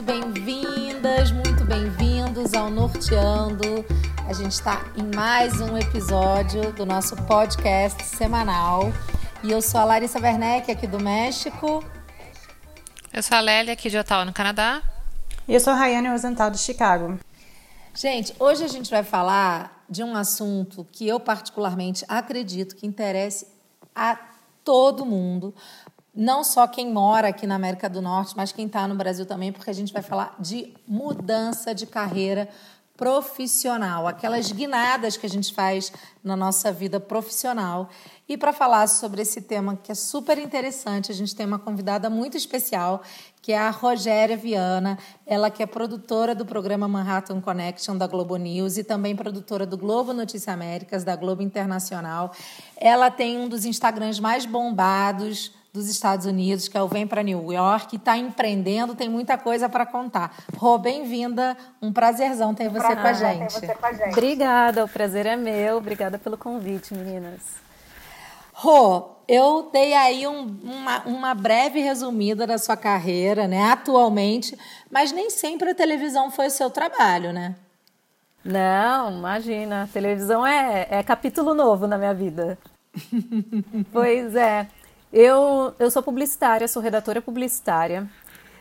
muito bem-vindas, muito bem-vindos ao Norteando. A gente está em mais um episódio do nosso podcast semanal. E eu sou a Larissa Werneck, aqui do México. Eu sou a Lélia, aqui de Ottawa, no Canadá. E eu sou a Rayane Rosenthal, de Chicago. Gente, hoje a gente vai falar de um assunto que eu particularmente acredito que interesse a todo mundo, não só quem mora aqui na América do Norte, mas quem está no Brasil também, porque a gente vai falar de mudança de carreira profissional, aquelas guinadas que a gente faz na nossa vida profissional. E para falar sobre esse tema que é super interessante, a gente tem uma convidada muito especial, que é a Rogéria Viana, ela que é produtora do programa Manhattan Connection da Globo News e também produtora do Globo Notícia Américas, da Globo Internacional. Ela tem um dos Instagrams mais bombados dos Estados Unidos, que é o Vem para New York, está empreendendo, tem muita coisa para contar. Rô, bem-vinda, um prazerzão ter você, com a gente. você com a gente. Obrigada, o prazer é meu, obrigada pelo convite, meninas. Rô, eu dei aí um, uma, uma breve resumida da sua carreira, né, atualmente, mas nem sempre a televisão foi o seu trabalho, né? Não, imagina, a televisão é, é capítulo novo na minha vida. pois é. Eu, eu sou publicitária, sou redatora publicitária,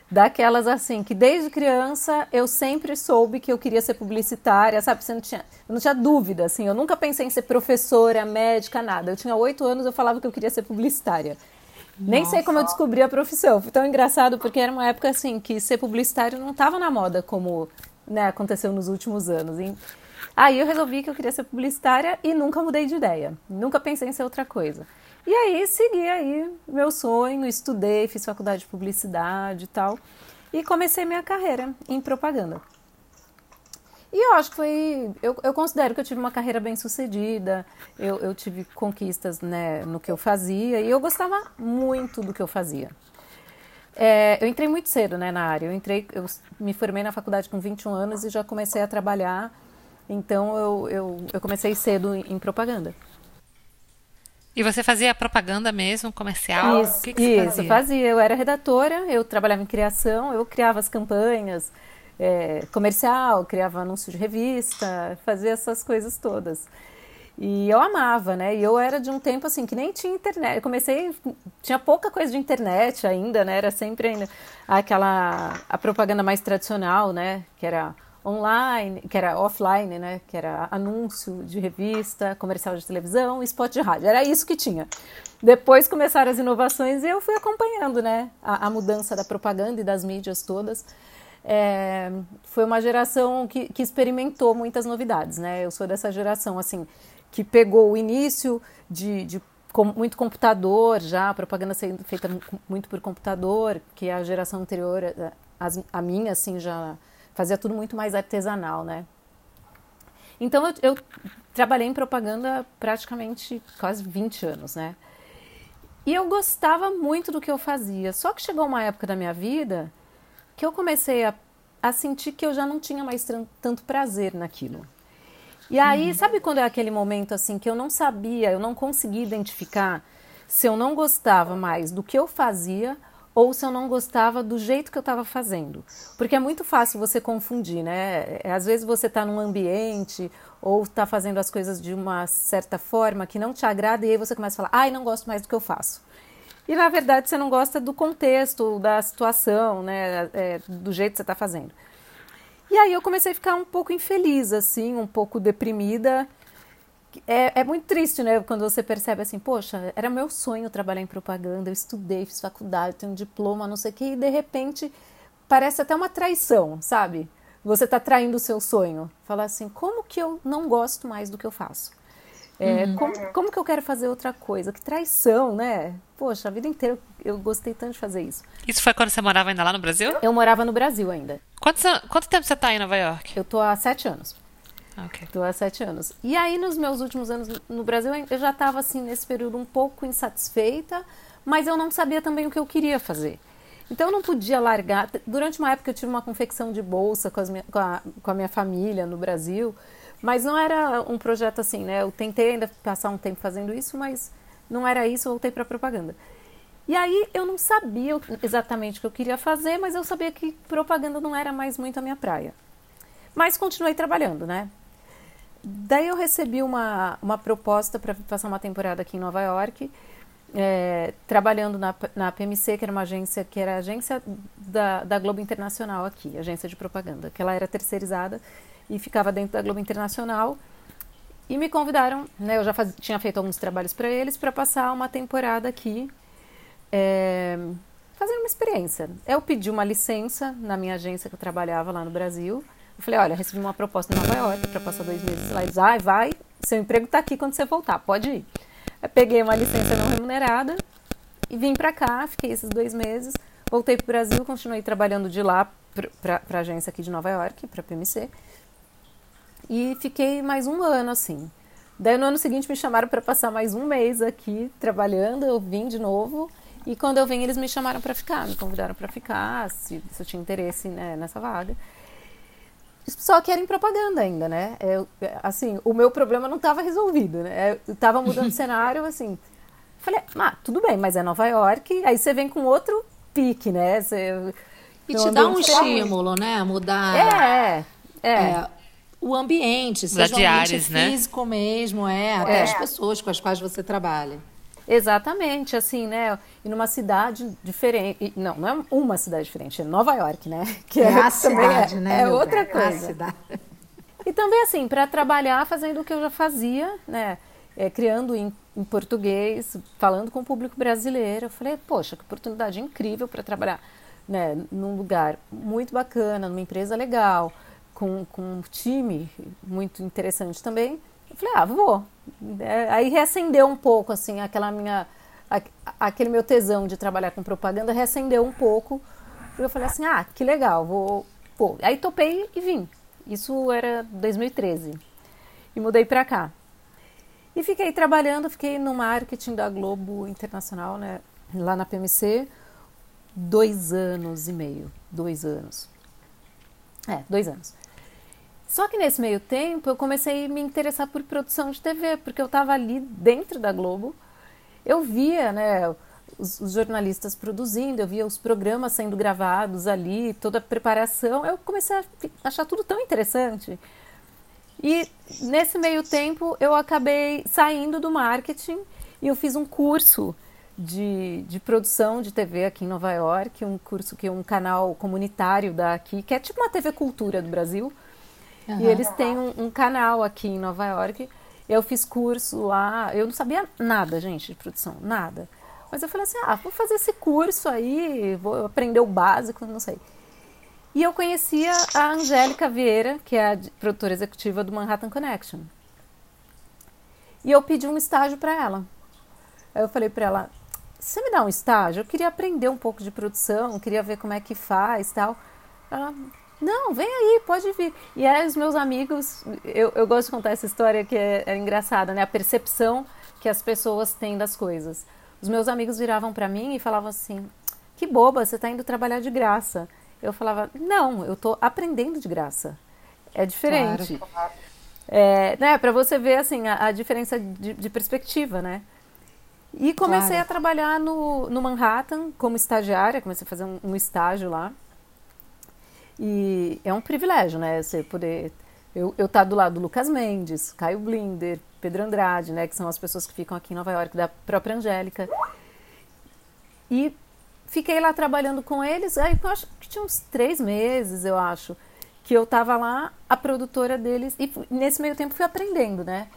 daquelas assim, que desde criança eu sempre soube que eu queria ser publicitária, sabe? Você não tinha, eu não tinha dúvida, assim, eu nunca pensei em ser professora, médica, nada. Eu tinha oito anos, eu falava que eu queria ser publicitária. Nossa. Nem sei como eu descobri a profissão. Foi tão engraçado porque era uma época assim que ser publicitário não estava na moda como né, aconteceu nos últimos anos. Aí eu resolvi que eu queria ser publicitária e nunca mudei de ideia. Nunca pensei em ser outra coisa. E aí segui aí meu sonho, estudei, fiz faculdade de publicidade e tal. E comecei minha carreira em propaganda. E eu acho que foi. Eu, eu considero que eu tive uma carreira bem sucedida, eu, eu tive conquistas né, no que eu fazia e eu gostava muito do que eu fazia. É, eu entrei muito cedo né, na área. Eu, entrei, eu me formei na faculdade com 21 anos e já comecei a trabalhar. Então eu, eu, eu comecei cedo em, em propaganda. E você fazia propaganda mesmo, comercial? Isso, o que, que isso, fazia? fazia? Eu era redatora, eu trabalhava em criação, eu criava as campanhas, é, comercial, criava anúncio de revista, fazia essas coisas todas. E eu amava, né? E eu era de um tempo assim que nem tinha internet. Eu comecei, tinha pouca coisa de internet ainda, né? Era sempre ainda aquela a propaganda mais tradicional, né? Que era online, que era offline, né? Que era anúncio de revista, comercial de televisão, spot de rádio. Era isso que tinha. Depois começaram as inovações e eu fui acompanhando, né? A, a mudança da propaganda e das mídias todas. É, foi uma geração que, que experimentou muitas novidades, né? Eu sou dessa geração, assim, que pegou o início de, de com, muito computador já, propaganda sendo feita muito por computador, que a geração anterior, a, a minha, assim, já fazia tudo muito mais artesanal, né? Então eu, eu, trabalhei em propaganda praticamente quase 20 anos, né? E eu gostava muito do que eu fazia. Só que chegou uma época da minha vida que eu comecei a, a sentir que eu já não tinha mais tanto prazer naquilo. E aí, uhum. sabe quando é aquele momento assim que eu não sabia, eu não conseguia identificar se eu não gostava mais do que eu fazia ou se eu não gostava do jeito que eu estava fazendo. Porque é muito fácil você confundir, né? É, às vezes você está num ambiente ou está fazendo as coisas de uma certa forma que não te agrada e aí você começa a falar, ai, não gosto mais do que eu faço. E na verdade você não gosta do contexto, da situação, né? É, do jeito que você está fazendo. E aí eu comecei a ficar um pouco infeliz, assim, um pouco deprimida é, é muito triste, né? Quando você percebe assim, poxa, era meu sonho trabalhar em propaganda, eu estudei, fiz faculdade, tenho um diploma, não sei o quê, e de repente parece até uma traição, sabe? Você está traindo o seu sonho. Falar assim, como que eu não gosto mais do que eu faço? É, uhum. como, como, que eu quero fazer outra coisa? Que traição, né? Poxa, a vida inteira eu gostei tanto de fazer isso. Isso foi quando você morava ainda lá no Brasil? Eu morava no Brasil ainda. Quanto, quanto tempo você está em Nova York? Eu tô há sete anos. Okay. Estou há sete anos. E aí, nos meus últimos anos no Brasil, eu já estava, assim, nesse período um pouco insatisfeita, mas eu não sabia também o que eu queria fazer. Então, eu não podia largar. Durante uma época, eu tive uma confecção de bolsa com, minha, com, a, com a minha família no Brasil, mas não era um projeto assim, né? Eu tentei ainda passar um tempo fazendo isso, mas não era isso, voltei para propaganda. E aí eu não sabia exatamente o que eu queria fazer, mas eu sabia que propaganda não era mais muito a minha praia. Mas continuei trabalhando, né? Daí eu recebi uma, uma proposta para passar uma temporada aqui em Nova York, é, trabalhando na, na PMC, que era uma agência que era agência da, da Globo Internacional aqui, agência de propaganda, que ela era terceirizada e ficava dentro da Globo Internacional. E me convidaram, né, eu já faz, tinha feito alguns trabalhos para eles, para passar uma temporada aqui, é, fazendo uma experiência. Eu pedi uma licença na minha agência que eu trabalhava lá no Brasil. Eu falei, olha, recebi uma proposta em Nova York para passar dois meses lá. Eles, ah, vai, seu emprego está aqui quando você voltar, pode ir. Eu peguei uma licença não remunerada e vim para cá, fiquei esses dois meses, voltei para o Brasil, continuei trabalhando de lá para a agência aqui de Nova York, para a PMC. E fiquei mais um ano assim. Daí no ano seguinte me chamaram para passar mais um mês aqui trabalhando, eu vim de novo. E quando eu vim, eles me chamaram para ficar, me convidaram para ficar, se, se, eu tinha interesse né, nessa vaga. Só que era em propaganda ainda, né? Eu, assim, o meu problema não estava resolvido, né? Eu estava mudando de cenário, assim. Falei, ah, tudo bem, mas é Nova York, aí você vem com outro pique, né? Você, e te dá um estímulo, né? Mudar. É, é. é o ambiente, seja um ambiente né? físico mesmo, é, até é. as pessoas com as quais você trabalha. Exatamente, assim, né? E numa cidade diferente. Não, não é uma cidade diferente, é Nova York, né? Que é, é a cidade, é, né? É outra bem, coisa. É a cidade. E também, assim, para trabalhar fazendo o que eu já fazia, né? É, criando em, em, português, falando com o público brasileiro. Eu falei, poxa, que oportunidade incrível para trabalhar né, num lugar muito bacana, numa empresa legal com, com um time muito interessante também. Eu falei, ah, vou. É, aí reacendeu um pouco, assim, aquela minha. Aquele meu tesão de trabalhar com propaganda reacendeu um pouco. E eu falei assim, ah, que legal, vou. Pô. Aí topei e vim. Isso era 2013. E mudei para cá. E fiquei trabalhando, fiquei no marketing da Globo Internacional, né? Lá na PMC, dois anos e meio. Dois anos. É, dois anos. Só que nesse meio tempo eu comecei a me interessar por produção de TV, porque eu estava ali dentro da Globo, eu via né, os, os, jornalistas produzindo, eu via os programas sendo gravados ali, toda a preparação, eu comecei a achar tudo tão interessante. E nesse meio tempo eu acabei saindo do marketing e eu fiz um curso de, de produção de TV aqui em Nova York, um curso que um canal comunitário daqui, que é tipo uma TV Cultura do Brasil, Uhum. E eles têm um, um, canal aqui em Nova York. Eu fiz curso lá, eu não sabia nada, gente, de produção, nada. Mas eu falei assim, ah, vou fazer esse curso aí, vou aprender o básico, não sei. E eu conhecia a Angélica Vieira, que é a produtora executiva do Manhattan Connection. E eu pedi um estágio para ela. Aí eu falei para ela, você me dá um estágio? Eu queria aprender um pouco de produção, queria ver como é que faz tal. Ela, não, vem aí, pode vir. E aí os meus amigos, eu, eu gosto de contar essa história que é, é engraçada, né? A percepção que as pessoas têm das coisas. Os meus amigos viravam para mim e falavam assim: "Que boba, você está indo trabalhar de graça". Eu falava: "Não, eu estou aprendendo de graça. É diferente". Claro. É, né, para você ver assim a, a diferença de, de, perspectiva, né? E comecei claro. a trabalhar no, no Manhattan como estagiária, comecei a fazer um, um estágio lá. E é um privilégio, né? Você poder. Eu estar tá do lado do Lucas Mendes, Caio Blinder, Pedro Andrade, né? Que são as pessoas que ficam aqui em Nova York, da própria Angélica. E fiquei lá trabalhando com eles. Aí eu acho que tinha uns três meses, eu acho, que eu estava lá, a produtora deles. E nesse meio tempo fui aprendendo, né?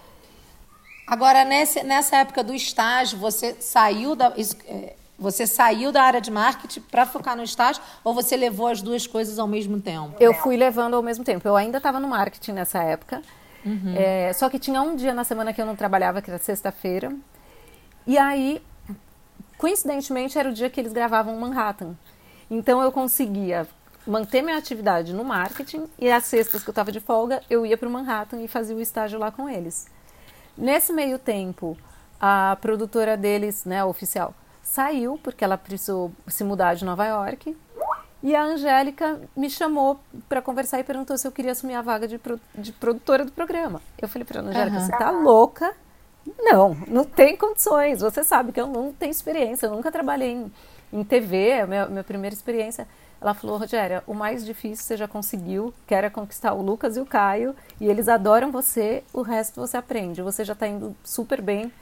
Agora, nesse, nessa época do estágio, você saiu da. É, você saiu da área de marketing para focar no estágio ou você levou as duas coisas ao mesmo tempo? Eu fui levando ao mesmo tempo. Eu ainda estava no marketing nessa época. Uhum. É, só que tinha um dia na semana que eu não trabalhava, que era sexta-feira. E aí, coincidentemente, era o dia que eles gravavam Manhattan. Então eu conseguia manter minha atividade no marketing e às sextas que eu estava de folga, eu ia para o Manhattan e fazia o estágio lá com eles. Nesse meio tempo, a produtora deles, né, oficial, saiu porque ela precisou se mudar de Nova York. E a Angélica me chamou para conversar e perguntou se eu queria assumir a vaga de, pro, de produtora do programa. Eu falei para a Angélica, uhum. você tá louca? Não, não tem condições. Você sabe que eu não tenho experiência, eu nunca trabalhei em, em TV, a minha, minha primeira experiência. Ela falou, Rogéria, o mais difícil você já conseguiu, que era conquistar o Lucas e o Caio, e eles adoram você, o resto você aprende. Você já está indo super bem,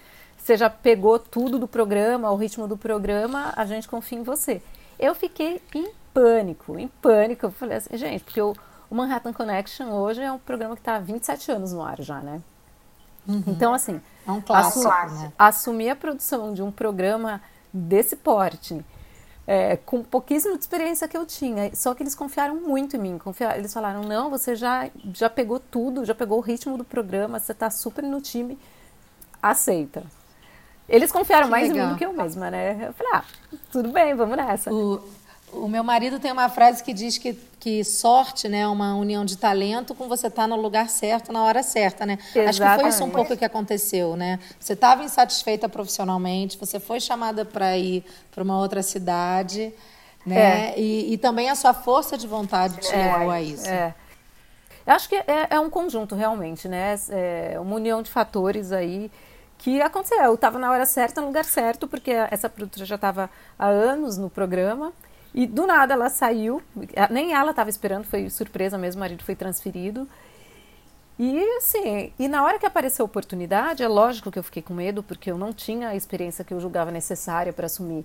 você já pegou tudo do programa, o ritmo do programa, a gente confia em você. Eu fiquei em pânico, em pânico. Eu falei assim, gente, porque o, o Manhattan Connection hoje é um programa que está há 27 anos no ar já, né? Uhum. Então, assim, é um clássico, né? assumir a produção de um programa desse porte, é, com pouquíssima experiência que eu tinha, só que eles confiaram muito em mim. Confiaram, eles falaram: não, você já, já pegou tudo, já pegou o ritmo do programa, você está super no time, aceita. Eles confiaram que mais legal. em mim do que eu mesma, né? Eu falei: ah, tudo bem, vamos nessa. O, o meu marido tem uma frase que diz que, que sorte né, é uma união de talento com você estar tá no lugar certo na hora certa, né? Exatamente. Acho que foi isso um pouco que aconteceu, né? Você estava insatisfeita profissionalmente, você foi chamada para ir para uma outra cidade, né? É. E, e, também a sua força de vontade te é, levou a isso. É. Eu acho que é, é, um conjunto realmente, né? É uma união de fatores aí que aconteceu. Eu estava na hora certa, no lugar certo, porque essa produtora já estava há anos no programa. E do nada ela saiu, nem ela estava esperando, foi surpresa mesmo, o marido foi transferido. E assim, e na hora que apareceu a oportunidade, é lógico que eu fiquei com medo, porque eu não tinha a experiência que eu julgava necessária para assumir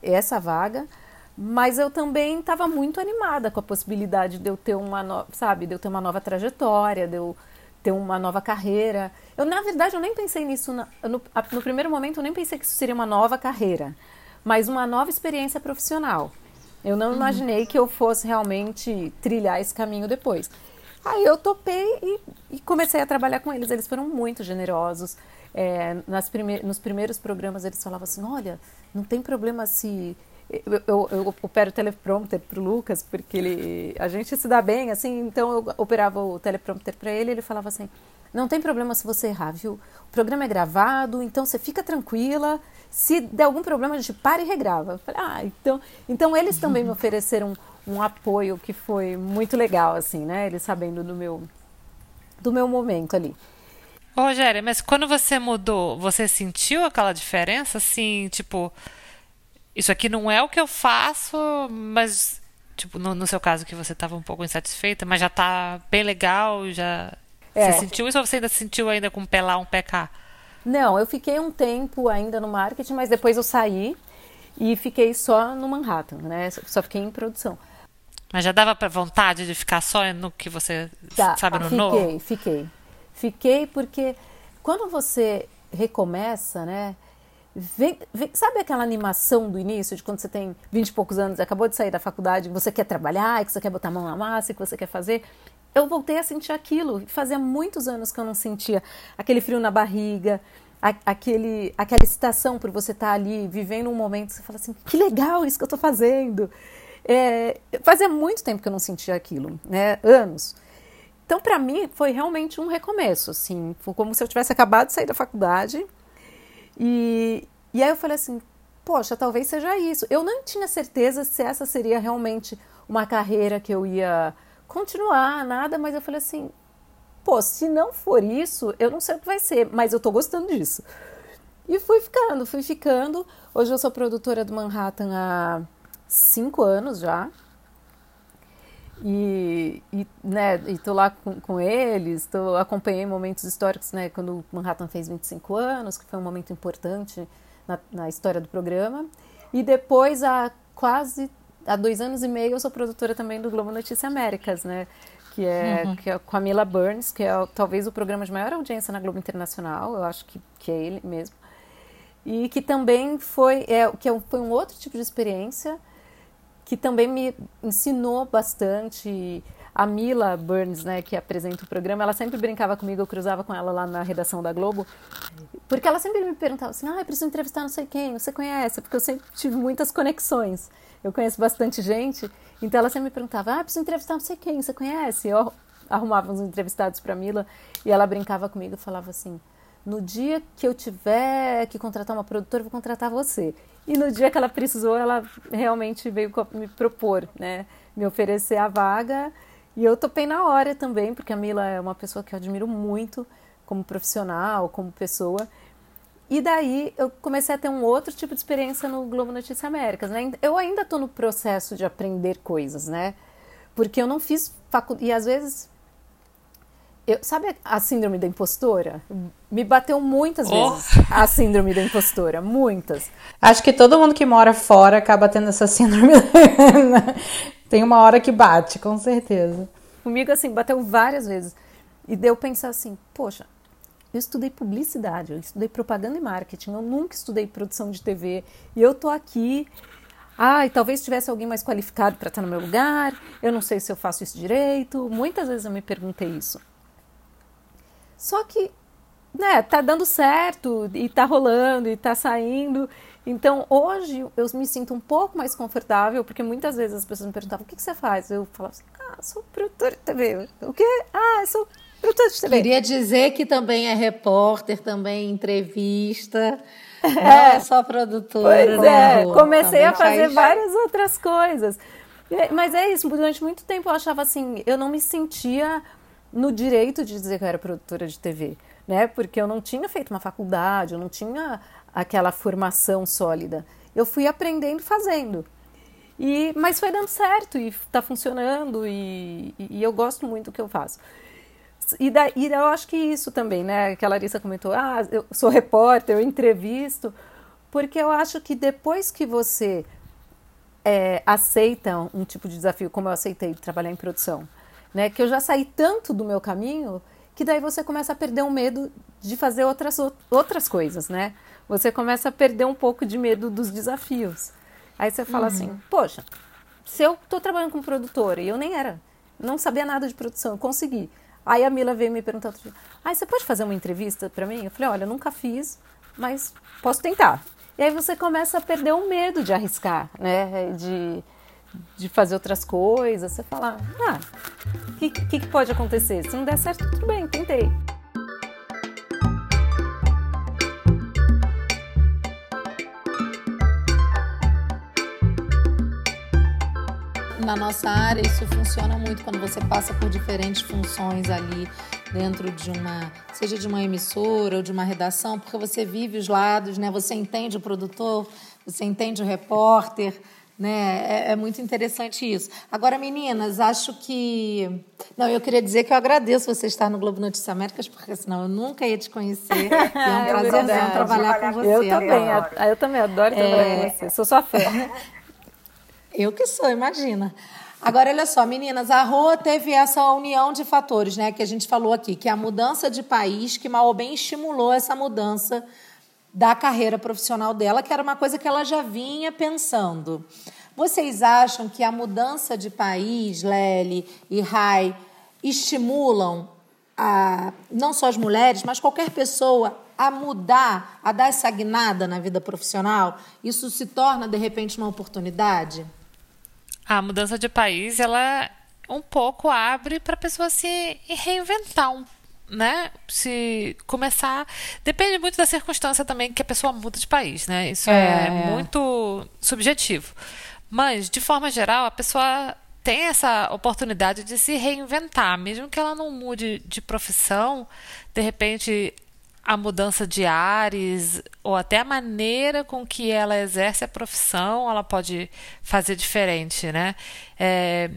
essa vaga, mas eu também estava muito animada com a possibilidade de eu ter uma, no, sabe, de eu ter uma nova trajetória, de eu ter uma nova carreira. Eu, na verdade, eu nem pensei nisso, na, no, no primeiro momento eu nem pensei que isso seria uma nova carreira, mas uma nova experiência profissional. Eu não imaginei que eu fosse realmente trilhar esse caminho depois. Aí eu topei e, e comecei a trabalhar com eles. Eles foram muito generosos. É, nas prime nos primeiros programas eles falavam assim: olha, não tem problema se. Eu, eu, eu opero teleprompter para o Lucas, porque ele, a gente se dá bem, assim, então eu operava o teleprompter para ele ele falava assim: não tem problema se você errar, viu? O programa é gravado, então você fica tranquila, se der algum problema, a gente para e regrava. Eu falei, ah, então, então eles também me ofereceram um, um apoio que foi muito legal, assim, né? Eles sabendo do meu, do meu momento ali. Ô, Rogério, mas quando você mudou, você sentiu aquela diferença? Assim, tipo, isso aqui não é o que eu faço, mas, tipo, no, no seu caso que você estava um pouco insatisfeita, mas já está bem legal, já... É. Você sentiu isso ou você ainda sentiu ainda com um pé lá, um pé cá? Não, eu fiquei um tempo ainda no marketing, mas depois eu saí e fiquei só no Manhattan, né? Só fiquei em produção. Mas já dava para vontade de ficar só no que você tá, sabe no fiquei, novo? Fiquei, fiquei. Fiquei porque quando você recomeça, né? Vem, vem, sabe aquela animação do início, de quando você tem 20 e poucos anos, acabou de sair da faculdade, você quer trabalhar, que você quer botar a mão na massa, que você quer fazer? eu voltei a sentir aquilo. Fazia muitos anos que eu não sentia aquele frio na barriga, a, aquele, aquela excitação por você estar ali vivendo um momento. Você fala assim: que legal isso que eu estou fazendo. É, fazia muito tempo que eu não sentia aquilo, né? Anos. Então, para mim, foi realmente um recomeço, assim. Foi como se eu tivesse acabado de sair da faculdade. E, e aí eu falei assim: poxa, talvez seja isso. Eu não tinha certeza se essa seria realmente uma carreira que eu ia continuar, nada, mas eu falei assim, pô, se não for isso, eu não sei o que vai ser, mas eu tô gostando disso. E fui ficando, fui ficando. Hoje eu sou produtora do Manhattan há cinco anos já. E, e, né, e tô lá com, com eles, tô, acompanhei momentos históricos, né, quando Manhattan fez 25 anos, que foi um momento importante na, na história do programa. E depois, há quase há dois anos e meio eu sou produtora também do Globo Notícia Américas, né? Que é, uhum. que é com a Mila Burns, que é talvez o programa de maior audiência na Globo Internacional, eu acho que, que é ele mesmo. E que também foi, é, que é foi um outro tipo de experiência, que também me ensinou bastante. A Mila Burns, né, que apresenta o programa, ela sempre brincava comigo, eu cruzava com ela lá na redação da Globo, porque ela sempre me perguntava assim, ah, eu preciso entrevistar não sei quem, você conhece? Porque eu sempre tive muitas conexões eu conheço bastante gente, então ela sempre me perguntava, ah, preciso entrevistar não sei quem, você conhece? Eu arrumava uns entrevistados para Mila e ela brincava comigo e falava assim, no dia que eu tiver que contratar uma produtora, eu vou contratar você. E no dia que ela precisou, ela realmente veio me propor, né, me oferecer a vaga e eu topei na hora também, porque a Mila é uma pessoa que eu admiro muito como profissional, como pessoa. E daí eu comecei a ter um outro tipo de experiência no Globo Notícias Américas, né? Eu ainda estou no processo de aprender coisas, né? Porque eu não fiz faculdade. E às vezes. Eu, sabe a síndrome da impostora? Me bateu muitas oh. vezes a síndrome da impostora, muitas. Acho que todo mundo que mora fora acaba tendo essa síndrome. Tem uma hora que bate, com certeza. Comigo, assim, bateu várias vezes. E deu pensar assim, poxa, eu estudei publicidade, eu estudei propaganda e marketing, eu nunca estudei produção de TV. E eu tô aqui. Ai, ah, talvez tivesse alguém mais qualificado para estar no meu lugar. Eu não sei se eu faço isso direito. Muitas vezes eu me perguntei isso. Só que, né, tá dando certo e tá rolando e tá saindo. Então, hoje eu me sinto um pouco mais confortável, porque muitas vezes as pessoas me perguntavam: o que, que você faz? Eu falava assim: ah, sou produtora de TV. O quê? Ah, sou produtora de TV. Queria dizer que também é repórter, também entrevista. É. É só produtora. Pois é, rua, comecei a fazer faz... várias outras coisas. Mas é isso, durante muito tempo eu achava assim, eu não me sentia no direito de dizer que eu era produtora de TV, né? Porque eu não tinha feito uma faculdade, eu não tinha aquela formação sólida. Eu fui aprendendo fazendo. E, mas foi dando certo e está funcionando e, e, eu gosto muito do que eu faço. E, da, e eu acho que isso também, né? Que a Larissa comentou, ah, eu sou repórter, eu entrevisto, porque eu acho que depois que você é, aceita um tipo de desafio, como eu aceitei trabalhar em produção, né? Que eu já saí tanto do meu caminho que daí você começa a perder o medo de fazer outras, outras coisas, né? Você começa a perder um pouco de medo dos desafios. Aí você fala assim, uhum. assim, poxa, se eu estou trabalhando como produtora e eu nem era, não sabia nada de produção, eu consegui. Aí a Mila veio me perguntar outro dia, ah, você pode fazer uma entrevista para mim? Eu falei, olha, eu nunca fiz, mas posso tentar. E aí você começa a perder o medo de arriscar, né? De, de fazer outras coisas. Você fala, ah, o que, que, que pode acontecer? Se não der certo, tudo bem, tentei. na nossa área isso funciona muito quando você passa por diferentes funções ali dentro de uma, seja de uma emissora ou de uma redação, porque você vive os lados, né? Você entende o produtor, você entende o repórter, né? É, é, muito interessante isso. Agora, meninas, acho que. Não, eu queria dizer que eu agradeço você estar no Globo Notícias Américas, porque senão eu nunca ia te conhecer. É um prazer é trabalhar com você. Eu também, eu também adoro trabalhar é... com você. Sou sua fã. Eu que sou, imagina. Agora, olha só, meninas, a Rô teve essa união de fatores, né, que a gente falou aqui, que é a mudança de país, que mal ou bem estimulou essa mudança da carreira profissional dela, que era uma coisa que ela já vinha pensando. Vocês acham que a mudança de país, Lely e Rai, estimulam a, não só as mulheres, mas qualquer pessoa a mudar, a dar essa guinada na vida profissional? Isso se torna, de repente, uma oportunidade? a mudança de país, ela um pouco abre para a pessoa se reinventar um né, se começar, depende muito da circunstância também que a pessoa muda de país, né? Isso é, é muito subjetivo. Mas de forma geral, a pessoa tem essa oportunidade de se reinventar, mesmo que ela não mude de profissão, de repente a mudança de ares ou até a maneira com que ela exerce a profissão, ela pode fazer diferente, né? É,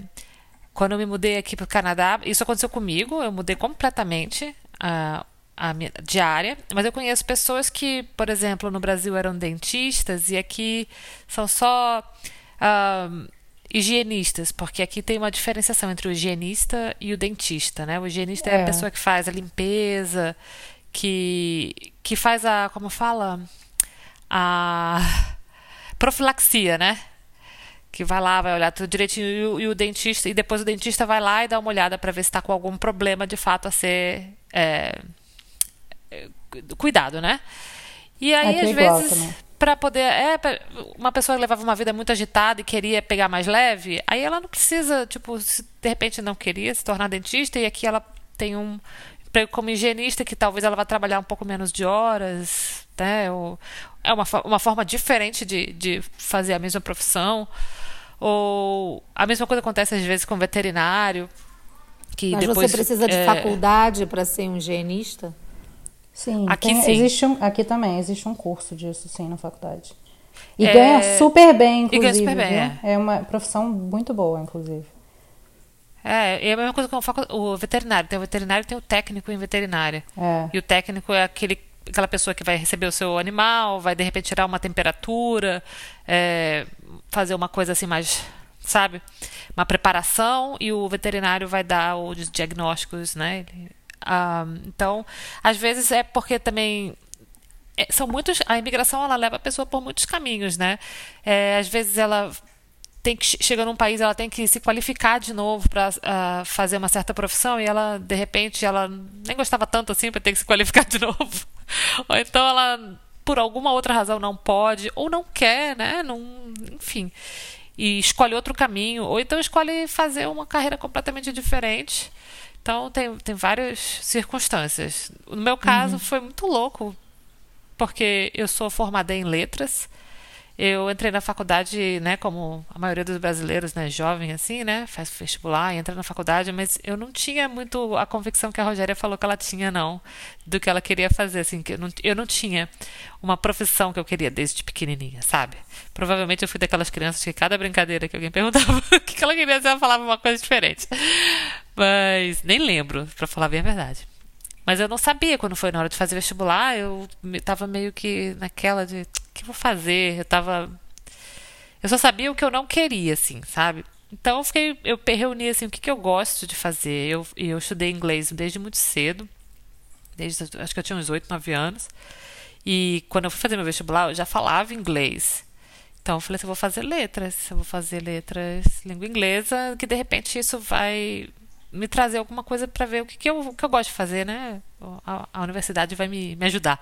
quando eu me mudei aqui para o Canadá, isso aconteceu comigo, eu mudei completamente a, a minha diária, mas eu conheço pessoas que, por exemplo, no Brasil eram dentistas e aqui são só uh, higienistas, porque aqui tem uma diferenciação entre o higienista e o dentista, né? O higienista é, é a pessoa que faz a limpeza, que, que faz a, como fala, a profilaxia, né? Que vai lá, vai olhar tudo direitinho e o, e o dentista, e depois o dentista vai lá e dá uma olhada para ver se está com algum problema de fato a ser é, cuidado, né? E aí, às vezes, para poder. É, uma pessoa que levava uma vida muito agitada e queria pegar mais leve, aí ela não precisa, tipo, se de repente não queria se tornar dentista, e aqui ela tem um emprego como higienista, que talvez ela vá trabalhar um pouco menos de horas, né? Ou é uma, uma forma diferente de, de fazer a mesma profissão. Ou a mesma coisa acontece às vezes com veterinário. Que Mas depois, você precisa de é... faculdade para ser um higienista? Sim, Aqui tem- sim. existe um, aqui também existe um curso disso, sim, na faculdade. E É, ganha super bem, e ganha inclusive. super bem, viu? é. uma profissão muito boa, inclusive. É, é a mesma coisa com o veterinário. Tem o veterinário e tem o técnico em veterinária. É. E o técnico é aquele, aquela pessoa que vai receber o seu animal, vai de repente tirar uma temperatura, é, fazer uma coisa assim mais, sabe? Uma preparação e o veterinário vai dar os diagnósticos, né? Ele- ah, então, às vezes é porque também é, são muitos a imigração ela leva a pessoa por muitos caminhos né É, às vezes ela tem que che- chega num país ela tem que se qualificar de novo para fazer uma certa profissão e ela de repente ela nem gostava tanto assim para ter que se qualificar de novo. Ou então ela por alguma outra razão não pode ou não quer né? Não enfim. E escolhe outro caminho. Ou então escolhe fazer uma carreira completamente diferente. Então tem, tem várias circunstâncias. No meu caso foi muito louco porque eu sou formada em letras. Eu entrei na faculdade, né, como a maioria dos brasileiros, né, jovem assim, né, faz vestibular, entra na faculdade, mas eu não tinha muito a convicção que a Rogéria falou que ela tinha, não, do que ela queria fazer, assim, que eu não, eu não tinha uma profissão que eu queria desde pequenininha, sabe? Provavelmente eu fui daquelas crianças que cada brincadeira que alguém perguntava o que ela queria ela falava uma coisa diferente. Mas nem lembro, pra falar bem a verdade. Mas eu não sabia quando foi na hora de fazer vestibular, eu me- tava meio que naquela de que eu vou fazer? Eu tava eu só sabia o que eu não queria, assim, sabe? Então eu fiquei, eu reuni assim, o que, que eu gosto de fazer. Eu, eu estudei inglês desde muito cedo, desde acho que eu tinha uns 8, 9 anos. E quando eu fui fazer meu vestibular, eu já falava inglês. Então eu falei assim, eu vou fazer letras, eu vou fazer letras língua inglesa, que de repente isso vai me trazer alguma coisa para ver o que, que, eu, que eu gosto de fazer, né? A, a universidade vai me, me ajudar.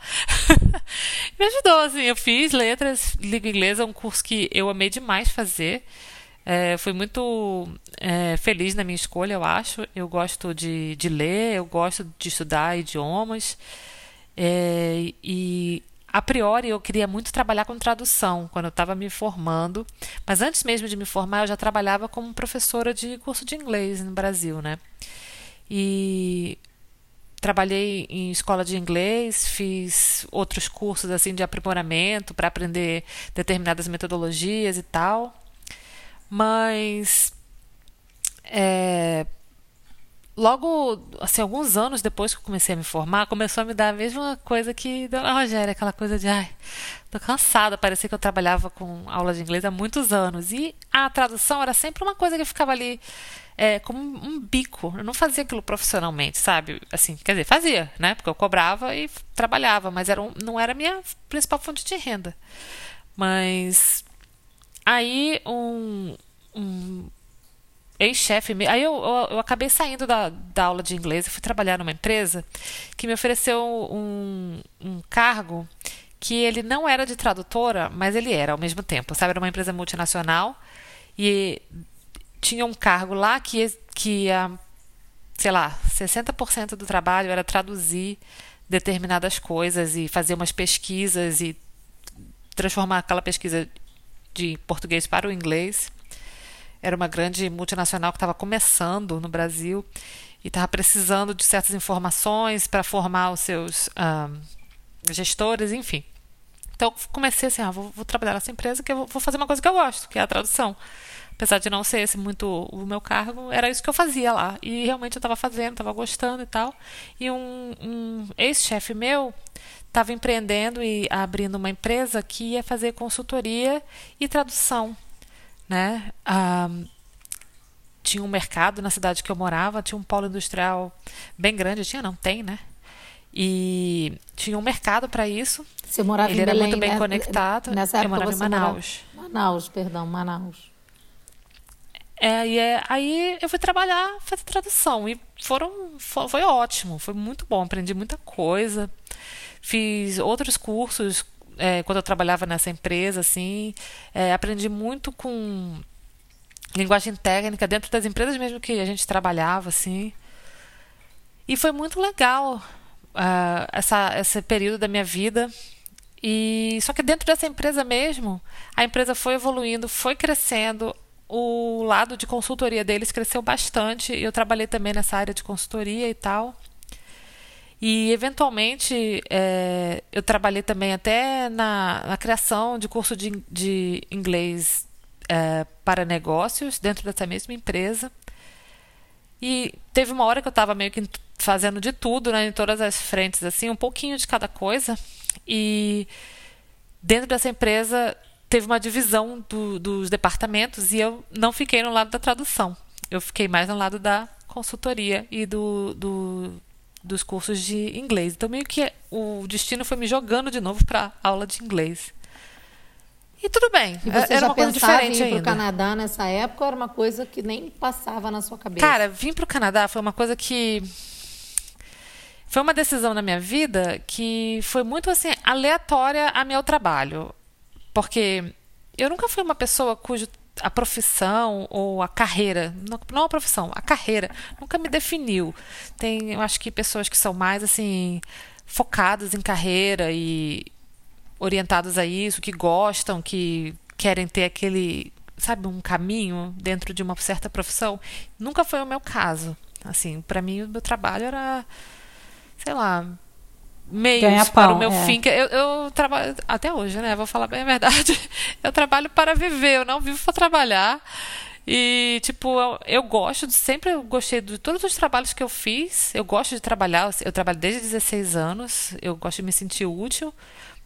me ajudou, assim, eu fiz letras, língua inglesa, um curso que eu amei demais fazer. É, fui muito é, feliz na minha escolha, eu acho. Eu gosto de, de ler, eu gosto de estudar idiomas. É, e a priori eu queria muito trabalhar com tradução quando eu estava me formando, mas antes mesmo de me formar eu já trabalhava como professora de curso de inglês no Brasil, né? E trabalhei em escola de inglês, fiz outros cursos assim de aprimoramento para aprender determinadas metodologias e tal, mas é, logo, assim, alguns anos depois que eu comecei a me formar, começou a me dar a mesma coisa que Dona Rogéria, aquela coisa de, ai, tô cansada, parecia que eu trabalhava com aula de inglês há muitos anos. E a tradução era sempre uma coisa que ficava ali é, como um bico. Eu não fazia aquilo profissionalmente, sabe? Assim, quer dizer, fazia, né? Porque eu cobrava e trabalhava, mas era um, não era a minha principal fonte de renda. Mas aí um, um ex-chefe. Aí eu, eu, eu acabei saindo da, da aula de inglês e fui trabalhar numa empresa que me ofereceu um, um cargo que ele não era de tradutora, mas ele era ao mesmo tempo. Sabe, era uma empresa multinacional e tinha um cargo lá que, que sei lá, 60% do trabalho era traduzir determinadas coisas e fazer umas pesquisas e transformar aquela pesquisa de português para o inglês era uma grande multinacional que estava começando no Brasil e estava precisando de certas informações para formar os seus ah, gestores, enfim. Então comecei assim, ah, vou, vou trabalhar nessa empresa que eu vou, vou fazer uma coisa que eu gosto, que é a tradução. Apesar de não ser esse muito o meu cargo, era isso que eu fazia lá. E realmente eu estava fazendo, estava gostando e tal. E um, um ex-chefe meu estava empreendendo e abrindo uma empresa que ia fazer consultoria e tradução né? Ah, tinha um mercado na cidade que eu morava, tinha um polo industrial bem grande, tinha não tem, né? E tinha um mercado para isso. Você morava Ele em era Belém, muito bem né? conectado. Nessa Eu época morava em você morava- Manaus. Manaus, perdão, Manaus. É, e é, aí eu fui trabalhar, fazer tradução e foram, fo- foi, ótimo, foi muito bom, aprendi muita coisa, fiz outros cursos é, quando eu trabalhava nessa empresa, assim, é, aprendi muito com linguagem técnica dentro das empresas mesmo que a gente trabalhava, assim, e foi muito legal ah, essa, esse período da minha vida. E só que dentro dessa empresa mesmo, a empresa foi evoluindo, foi crescendo. O lado de consultoria deles cresceu bastante. Eu trabalhei também nessa área de consultoria e tal. E, eventualmente, é, eu trabalhei também até na, na criação de curso de, de inglês é, para negócios dentro dessa mesma empresa. E teve uma hora que eu estava meio que fazendo de tudo, né, em todas as frentes, assim, um pouquinho de cada coisa. E dentro dessa empresa teve uma divisão do, dos departamentos e eu não fiquei no lado da tradução. Eu fiquei mais no lado da consultoria e do, do dos cursos de inglês. Então, meio que o destino foi me jogando de novo para aula de inglês. E tudo bem. E você era já uma coisa diferente em ir para o ainda. Canadá nessa época ou era uma coisa que nem passava na sua cabeça? Cara, vir para o Canadá foi uma coisa que foi uma decisão na minha vida que foi muito assim aleatória a meu trabalho, porque eu nunca fui uma pessoa cujo a profissão ou a carreira, não, não a profissão, a carreira nunca me definiu. Tem, eu acho que pessoas que são mais assim focadas em carreira e orientados a isso, que gostam, que querem ter aquele, sabe, um caminho dentro de uma certa profissão. Nunca foi o meu caso. Assim, para mim o meu trabalho era sei lá, meios para o meu é. fim. que Eu, eu trabalho até hoje, né? Vou falar bem a verdade. Eu trabalho para viver, eu não vivo para trabalhar. E, tipo, eu, eu gosto de. Sempre eu gostei de todos os trabalhos que eu fiz. Eu gosto de trabalhar. Eu trabalho desde 16 anos. Eu gosto de me sentir útil.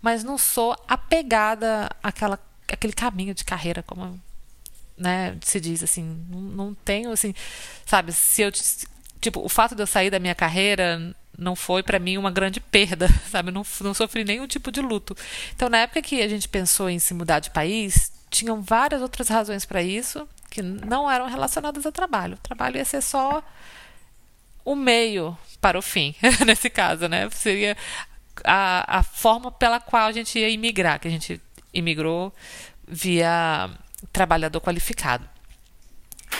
Mas não sou apegada àquela, àquele caminho de carreira, como né, se diz assim. Não, não tenho, assim. Sabe, se eu. Tipo, o fato de eu sair da minha carreira não foi para mim uma grande perda, sabe? Não, não sofri nenhum tipo de luto. Então, na época que a gente pensou em se mudar de país, tinham várias outras razões para isso que não eram relacionadas ao trabalho. O trabalho ia ser só o meio para o fim, nesse caso, né? Seria a, a forma pela qual a gente ia imigrar, que a gente imigrou via trabalhador qualificado.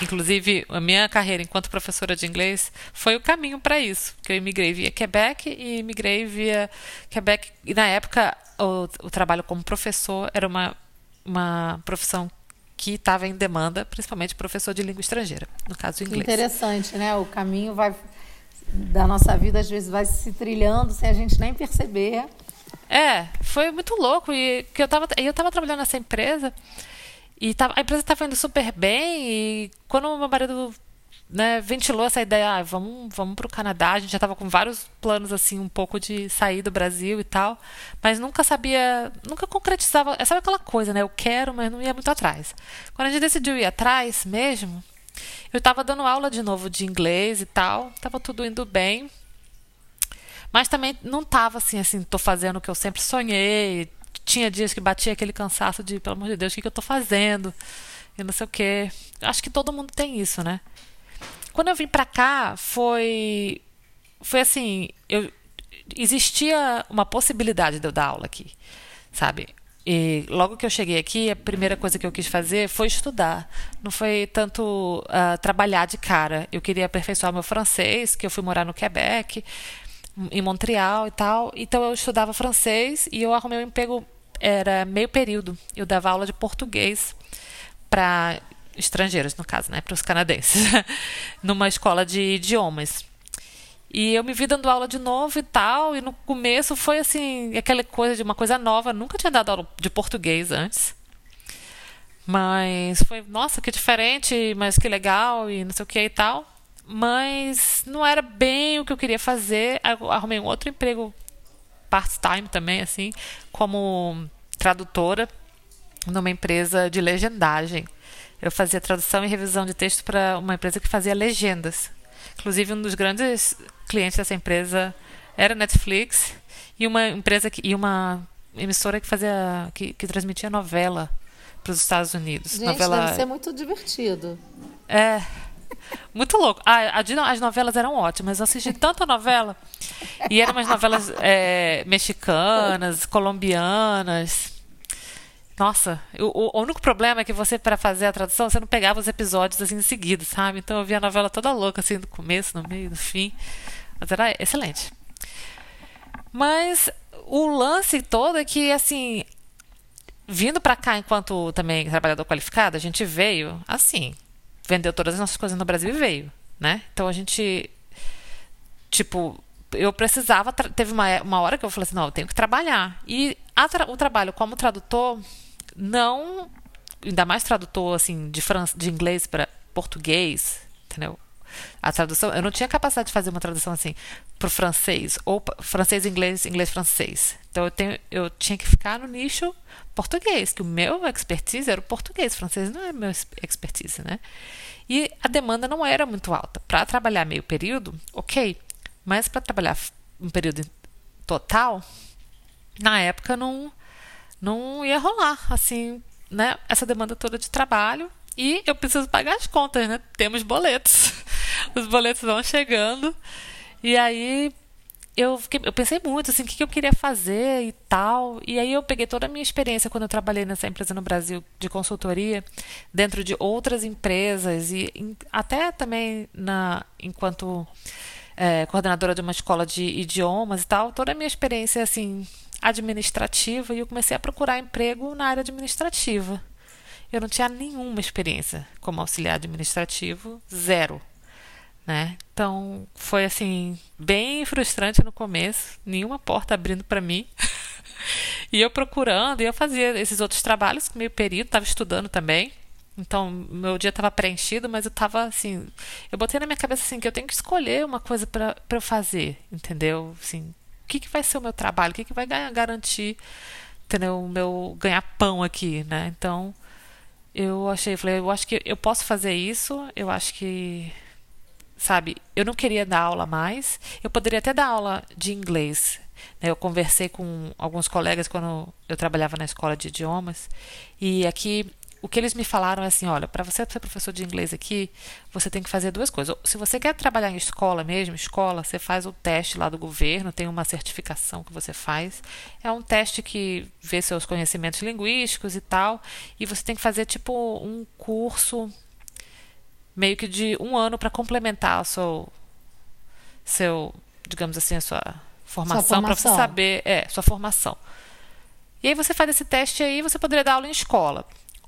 Inclusive, a minha carreira enquanto professora de inglês foi o caminho para isso, porque eu imigrei via Quebec e imigrei via Quebec. E na época, o, o trabalho como professor era uma, uma profissão que estava em demanda, principalmente professor de língua estrangeira, no caso inglês. interessante, né? O caminho vai da nossa vida às vezes vai se trilhando sem a gente nem perceber. É, foi muito louco. E que eu tava, eu tava trabalhando nessa empresa e tava, a empresa estava indo super bem. E quando o meu marido né, ventilou essa ideia, ah, vamos, vamos para o Canadá, a gente já estava com vários planos assim, um pouco de sair do Brasil e tal, mas nunca sabia, nunca concretizava. Sabe aquela coisa, né? Eu quero, mas não ia muito atrás. Quando a gente decidiu ir atrás mesmo, eu estava dando aula de novo de inglês e tal, estava tudo indo bem. Mas também não tava assim, assim, tô fazendo o que eu sempre sonhei. Tinha dias que batia aquele cansaço de, pelo amor de Deus, o que, eu tô fazendo? E não sei o quê. Acho que todo mundo tem isso, né? Quando eu vim pra cá, foi. Foi assim. Eu, existia uma possibilidade de eu dar aula aqui, sabe? E logo que eu cheguei aqui, a primeira coisa que eu quis fazer foi estudar. Não foi tanto uh, trabalhar de cara. Eu queria aperfeiçoar meu francês, que eu fui morar no Quebec em Montreal e tal. Então eu estudava francês e eu arrumei um emprego era meio período. Eu dava aula de português para estrangeiros, no caso, né, para os canadenses, numa escola de idiomas. E eu me vi dando aula de novo e tal, e no começo foi assim, aquela coisa de uma coisa nova, nunca tinha dado aula de português antes. Mas foi, nossa, que diferente, mas que legal e não sei o que e tal mas não era bem o que eu queria fazer. Arrumei um outro emprego part-time também, assim, como tradutora numa empresa de legendagem. Eu fazia tradução e revisão de texto para uma empresa que fazia legendas. Inclusive, um dos grandes clientes dessa empresa era Netflix e uma empresa que, e uma emissora que fazia que, que transmitia novela para os Estados Unidos. Gente, novela... deve ser muito divertido. É, muito louco. Ah, as novelas eram ótimas. Eu assisti tanta novela. E eram umas novelas é, mexicanas, colombianas. Nossa, o, o, único problema é que você, para fazer a tradução, você não pegava os episódios assim em seguida, sabe? Então eu via a novela toda louca, assim, começo, no meio, no fim. Mas era excelente. Mas o lance todo é que, assim, vindo para cá enquanto também trabalhador qualificado, a gente veio assim, vendeu todas as nossas coisas no Brasil e veio, né? Então a gente, tipo, eu precisava. Teve uma, uma hora que eu falei assim: não, eu tenho que trabalhar. E tra o trabalho como tradutor não. Ainda mais tradutor assim de, de inglês para português, entendeu? A tradução, eu não tinha capacidade de fazer uma tradução assim para o francês, ou francês, inglês, inglês, francês. Então eu, tenho, eu tinha que ficar no nicho português, que o meu expertise era o português, francês não é meu expertise, né? E a demanda não era muito alta. Para trabalhar meio período, ok, mas para trabalhar um período total, na época não, não ia rolar, assim, né? Essa demanda toda de trabalho e eu preciso pagar as contas, né? Temos boletos. Os boletos vão chegando. E aí eu, fiquei, eu pensei muito assim, o que, eu queria fazer e tal. E aí eu peguei toda a minha experiência quando eu trabalhei nessa empresa no Brasil de consultoria, dentro de outras empresas e em, até também na enquanto é, coordenadora de uma escola de idiomas e tal, toda a minha experiência assim administrativa e eu comecei a procurar emprego na área administrativa. Eu não tinha nenhuma experiência como auxiliar administrativo, zero. Né? Então foi assim bem frustrante no começo, nenhuma porta abrindo para mim. e eu procurando, e eu fazia esses outros trabalhos meio período, estava estudando também. Então, meu dia estava preenchido, mas eu estava assim, eu botei na minha cabeça assim que eu tenho que escolher uma coisa para eu fazer, entendeu? Assim, o que, que vai ser o meu trabalho? O que, que vai garantir, entendeu? O meu ganhar pão aqui, né? Então, eu achei, falei, eu acho que eu posso fazer isso, eu acho que sabe, eu não queria dar aula mais, eu poderia até dar aula de inglês. Né? Eu conversei com alguns colegas quando eu trabalhava na escola de idiomas, e aqui o que eles me falaram é assim: olha, para você ser professor de inglês aqui, você tem que fazer duas coisas. Se você quer trabalhar em escola mesmo, escola, você faz o teste lá do governo, tem uma certificação que você faz. É um teste que vê seus conhecimentos linguísticos e tal. E você tem que fazer tipo um curso meio que de um ano para complementar o seu, seu, digamos assim, a sua formação, para você saber, é, sua formação. E aí você faz esse teste aí, você poderia dar aula em escola.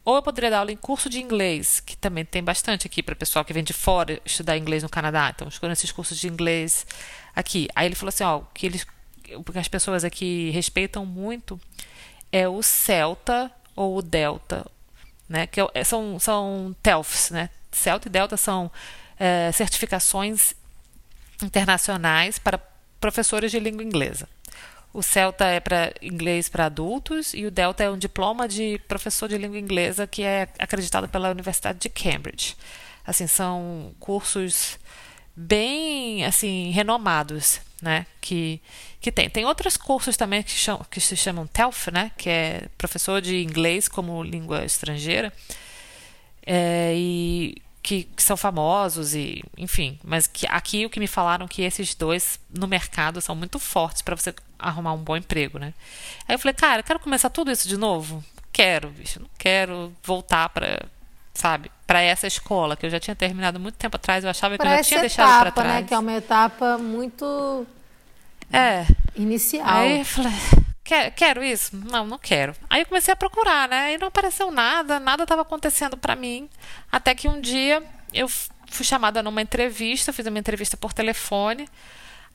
Ou eu poderia dar aula em curso de inglês, que também tem bastante aqui para o pessoal que vem de fora estudar inglês no Canadá. Então, escolhendo esses cursos de inglês aqui. Aí ele falou assim, ó, que eles, que as pessoas aqui respeitam muito é o Celta ou o Delta, né? Que é, são, são TELFs, né? Celta e Delta são é, certificações internacionais para professores de língua inglesa. O Celta é para inglês para adultos e o Delta é um diploma de professor de língua inglesa que é acreditado pela Universidade de Cambridge. Assim, são cursos bem assim renomados, né? Que que tem. Tem outros cursos também que, chamam, que se chamam TELF, né? Que é professor de inglês como língua estrangeira. É, e que, que, são famosos e enfim, mas que aqui o que me falaram que esses dois no mercado são muito fortes para você arrumar um bom emprego, né? Aí eu falei, cara, eu quero começar tudo isso de novo? Quero, bicho, não quero voltar para, sabe, para essa escola que eu já tinha terminado muito tempo atrás, eu achava pra que eu já tinha deixado para trás. Né, que é uma etapa muito é. inicial. Aí eu falei, quero isso? Não, não quero. Aí eu comecei a procurar, né? E não apareceu nada, nada estava acontecendo para mim. Até que um dia eu fui chamada numa entrevista, fiz uma entrevista por telefone.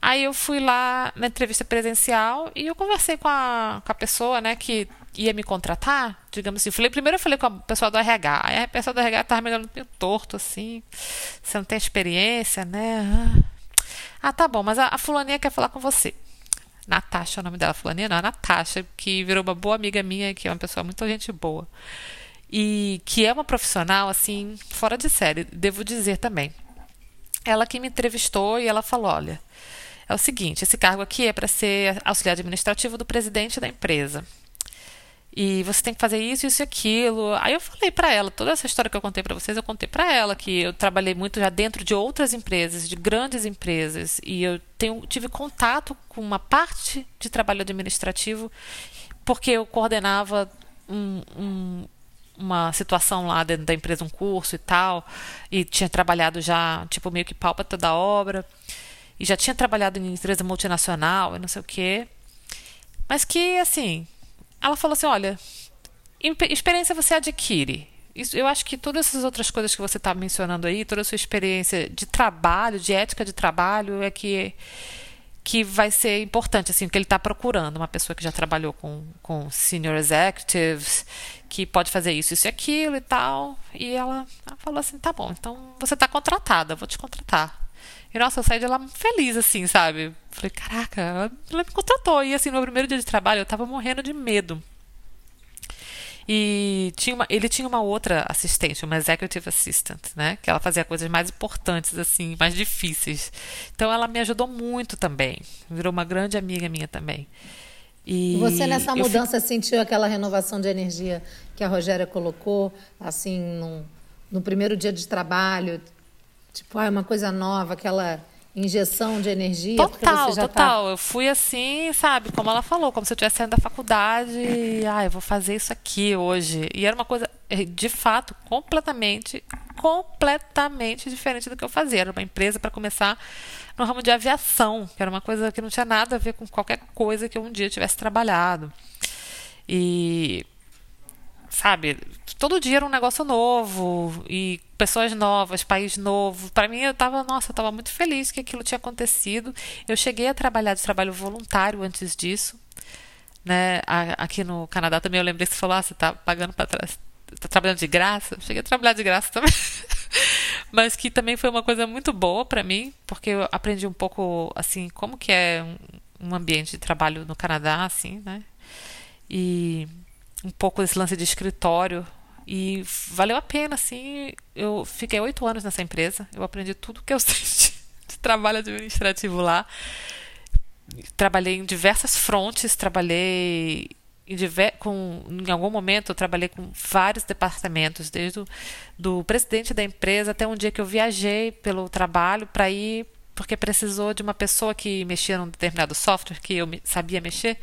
Aí eu fui lá na entrevista presencial e eu conversei com a, com a pessoa, né, que ia me contratar, digamos assim. Falei, primeiro eu falei com a pessoa do RH. Aí a pessoa do RH estava me olhando meio torto, assim. Você não tem experiência, né? Ah, tá bom, mas a, a fulaninha quer falar com você. Natasha, é o nome dela, fulaninha não, a Natasha, que virou uma boa amiga minha, que é uma pessoa muito gente boa. E que é uma profissional, assim, fora de série, devo dizer também. Ela que me entrevistou e ela falou: olha, é o seguinte: esse cargo aqui é para ser auxiliar administrativo do presidente da empresa. E você tem que fazer isso, isso e aquilo. Aí eu falei para ela, toda essa história que eu contei para vocês, eu contei para ela que eu trabalhei muito já dentro de outras empresas, de grandes empresas, e eu tenho, tive contato com uma parte de trabalho administrativo, porque eu coordenava um, um, uma situação lá dentro da empresa, um curso e tal, e tinha trabalhado já, tipo, meio que pau para toda a obra, e já tinha trabalhado em empresa multinacional e não sei o quê. Mas que, assim, ela falou assim: olha, experiência você adquire. Isso, eu acho que todas essas outras coisas que você está mencionando aí, toda a sua experiência de trabalho, de ética de trabalho, é que que vai ser importante, assim, que ele está procurando. Uma pessoa que já trabalhou com, com senior executives, que pode fazer isso, isso e aquilo e tal. E ela, ela falou assim: tá bom, então você está contratada, vou te contratar. E nossa, eu saí de lá feliz, assim, sabe? Falei, caraca, ela, ela me contratou. E assim, no meu primeiro dia de trabalho, eu estava morrendo de medo. E tinha uma, ele tinha uma outra assistente, uma executive assistant, né? Que ela fazia coisas mais importantes, assim, mais difíceis. Então ela me ajudou muito também. Virou uma grande amiga minha também. E você nessa mudança fico... sentiu aquela renovação de energia que a Rogéria colocou, assim, no, no primeiro dia de trabalho? Tipo, ah, é uma coisa nova, aquela injeção de energia? Total, tá total. Tá... Eu fui assim, sabe, como ela falou, como se eu tivesse saindo da faculdade e, ah, eu vou fazer isso aqui hoje. E era uma coisa, eh, de fato, completamente, completamente diferente do que eu fazia. Era uma empresa para começar no ramo de aviação, que era uma coisa que não tinha nada a ver com qualquer coisa que eu um dia tivesse trabalhado. E sabe, todo dia era um negócio novo e pessoas novas, país novo. Para mim, eu tava, nossa, eu tava muito feliz que aquilo tinha acontecido. Eu cheguei a trabalhar de trabalho voluntário antes disso, né? Aqui no Canadá também eu lembrei que você falou, ah, você tá pagando para trás, tá trabalhando de graça. Cheguei a trabalhar de graça também. Mas que também foi uma coisa muito boa para mim, porque eu aprendi um pouco assim como que é um ambiente de trabalho no Canadá, assim, né? E um pouco esse lance de escritório e valeu a pena, assim. Eu fiquei oito anos nessa empresa, eu aprendi tudo que eu sei de, de trabalho administrativo lá. Trabalhei em diversas frontes, trabalhei em, diver, com, em algum momento eu trabalhei com vários departamentos, desde o do presidente da empresa até um dia que eu viajei pelo trabalho para ir, porque precisou de uma pessoa que mexia num determinado software que eu sabia mexer,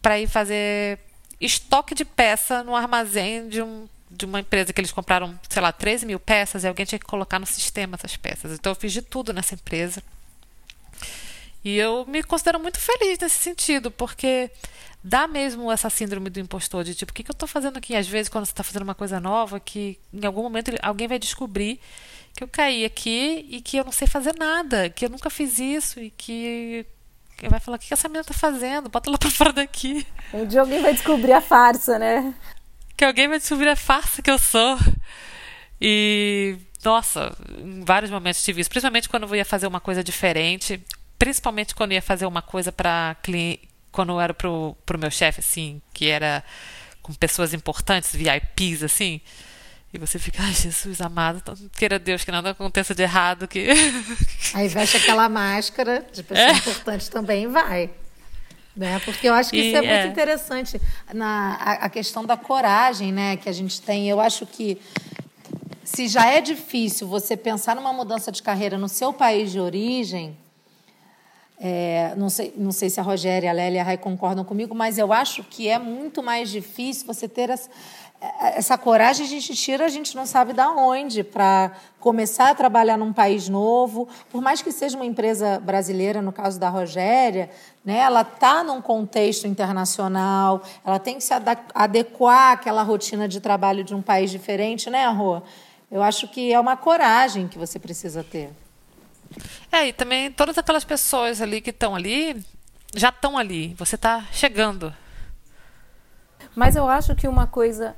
para ir fazer estoque de peça no armazém de, um, de uma empresa que eles compraram, sei lá, 13 mil peças e alguém tinha que colocar no sistema essas peças. Então eu fiz de tudo nessa empresa. E eu me considero muito feliz nesse sentido, porque dá mesmo essa síndrome do impostor de tipo, o que, que eu estou fazendo aqui? Às vezes, quando você está fazendo uma coisa nova, que em algum momento alguém vai descobrir que eu caí aqui e que eu não sei fazer nada, que eu nunca fiz isso e que vai falar: o que essa menina tá fazendo? Bota ela pra fora daqui. Um dia alguém vai descobrir a farsa, né? Que alguém vai descobrir a farsa que eu sou. E, nossa, em vários momentos tive isso. Principalmente quando eu ia fazer uma coisa diferente. Principalmente quando eu ia fazer uma coisa para cliente. Quando eu era pro, pro meu chefe, assim, que era com pessoas importantes, VIPs, assim. E você fica, ai, Jesus amado, então, queira Deus que nada aconteça de errado. que Aí veste aquela máscara de pessoa é. importante também vai. Né? Porque eu acho que isso é, é muito interessante. Na, a, a, questão da coragem né, que a gente tem. Eu acho que se já é difícil você pensar numa mudança de carreira no seu país de origem, é, não, sei, não sei se a Rogéria e a Lélia e a Rai concordam comigo, mas eu acho que é muito mais difícil você ter as, essa coragem a gente tira, a gente não sabe da onde, para começar a trabalhar num país novo. Por mais que seja uma empresa brasileira, no caso da Rogéria, né, ela está num contexto internacional, ela tem que se adequar àquela rotina de trabalho de um país diferente, né, Rô? Eu acho que é uma coragem que você precisa ter. É, e também todas aquelas pessoas ali que estão ali, já estão ali. Você está chegando. Mas eu acho que uma coisa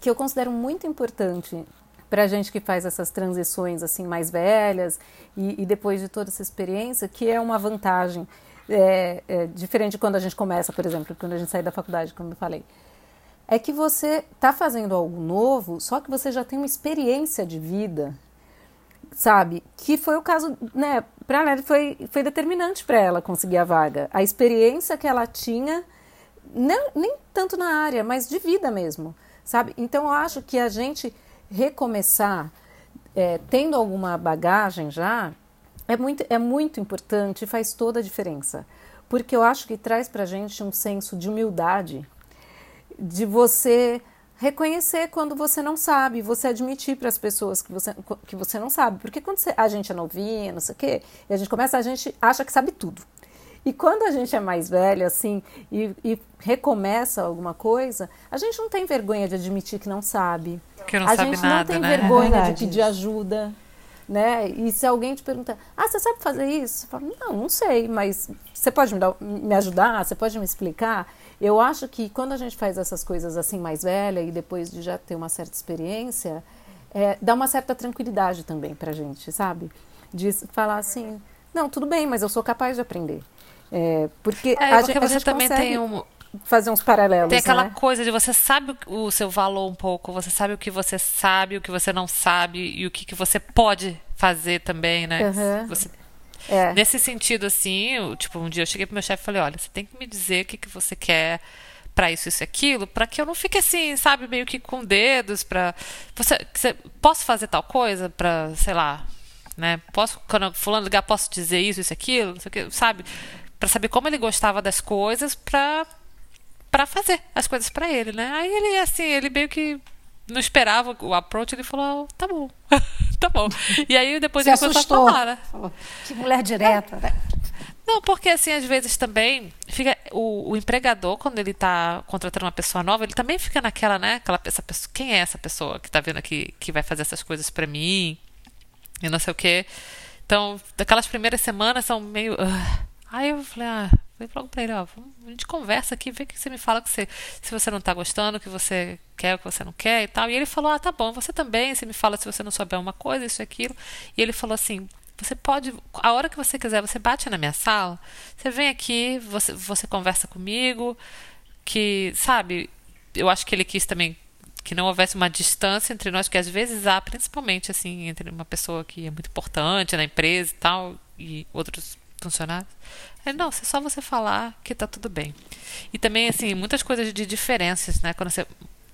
que eu considero muito importante para a gente que faz essas transições assim mais velhas e, e, depois de toda essa experiência, que é uma vantagem é, é, diferente de quando a gente começa, por exemplo, quando a gente sai da faculdade, como eu falei, é que você está fazendo algo novo, só que você já tem uma experiência de vida, sabe? Que foi o caso, né? Para ela foi, foi determinante para ela conseguir a vaga. A experiência que ela tinha, não, nem tanto na área, mas de vida mesmo sabe? Então eu acho que a gente recomeçar é, tendo alguma bagagem já é muito, é muito importante e faz toda a diferença. Porque eu acho que traz para a gente um senso de humildade, de você reconhecer quando você não sabe, você admitir para as pessoas que você, que você não sabe. Porque quando você, a gente é novinha, não sei o quê, e a gente começa, a gente acha que sabe tudo. E quando a gente é mais velho, assim, e, e, recomeça alguma coisa, a gente não tem vergonha de admitir que não sabe. Que não a sabe gente nada, não tem né? vergonha é de pedir ajuda. né? E se alguém te perguntar, ah, você sabe fazer isso? Você fala, não, não sei, mas você pode me, dar, me ajudar? Você pode me explicar? Eu acho que quando a gente faz essas coisas assim mais velha e depois de já ter uma certa experiência, é, dá uma certa tranquilidade também pra gente, sabe? De falar assim, não, tudo bem, mas eu sou capaz de aprender. É, porque, É, a, porque a você também tem um, fazer uns paralelos, Tem aquela né? coisa de você sabe o seu valor um pouco, você sabe o que você sabe, o que você não sabe e o que, que você pode fazer também, né? Aham. Você- É. Nesse sentido, assim, eu, tipo, um dia eu cheguei pro meu chefe e falei, olha, você tem que me dizer o que, que você quer pra isso, isso e aquilo, pra que eu não fique assim, sabe, meio que com dedos, pra... Você, você, posso fazer tal coisa pra, sei lá, né? Posso, quando fulano ligar, posso dizer isso, isso e aquilo, não sei o que, sabe? Pra saber como ele gostava das coisas, pra para fazer as coisas pra ele, né? Aí ele, assim, ele meio que não esperava o approach, ele falou, "Ah, tá bom, tá bom. E aí depois Se ele começou a assustou. falar, né? Falou, Que mulher direta. né? Não, porque assim, às vezes também fica o, o empregador, quando ele tá contratando uma pessoa nova, ele também fica naquela, né? Aquela, essa pessoa, quem é essa pessoa que tá vendo aqui, que vai fazer essas coisas pra mim? E não sei o quê. Então, daquelas primeiras semanas são meio. "Ugh". Aí eu falei, ah, falei logo pra ele, ó, a gente conversa aqui, vê o que você me fala que você, se você não tá gostando, que você quer, o que você não quer e tal. E ele falou, ah, tá bom, você também, você me fala se você não souber uma coisa, isso e aquilo. E ele falou assim, você pode, a hora que você quiser, você bate na minha sala, você vem aqui, você, você conversa comigo, que, sabe, eu acho que ele quis também que não houvesse uma distância entre nós, que às vezes há, principalmente assim, entre uma pessoa que é muito importante na empresa e tal, e outros funcionários. Ele, não, é só você falar que tá tudo bem. E também, assim, muitas coisas de diferenças, né? Quando você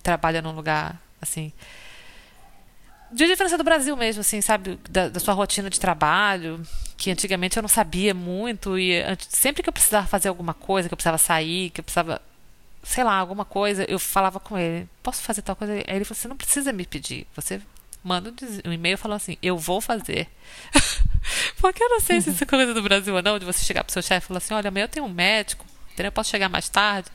trabalha num lugar, assim, de diferença do Brasil mesmo, assim, sabe? Da, da sua rotina de trabalho, que antigamente eu não sabia muito, e sempre que eu precisava fazer alguma coisa, que eu precisava sair, que eu precisava, sei lá, alguma coisa, eu falava com ele, posso fazer tal coisa? Aí ele falou, você não precisa me pedir, você manda um e-mail falando assim, eu vou fazer. Porque eu não sei se isso é coisa do Brasil ou não, de você chegar pro seu chefe e falar assim, olha, amanhã eu tenho um médico, entendeu? Eu posso chegar mais tarde.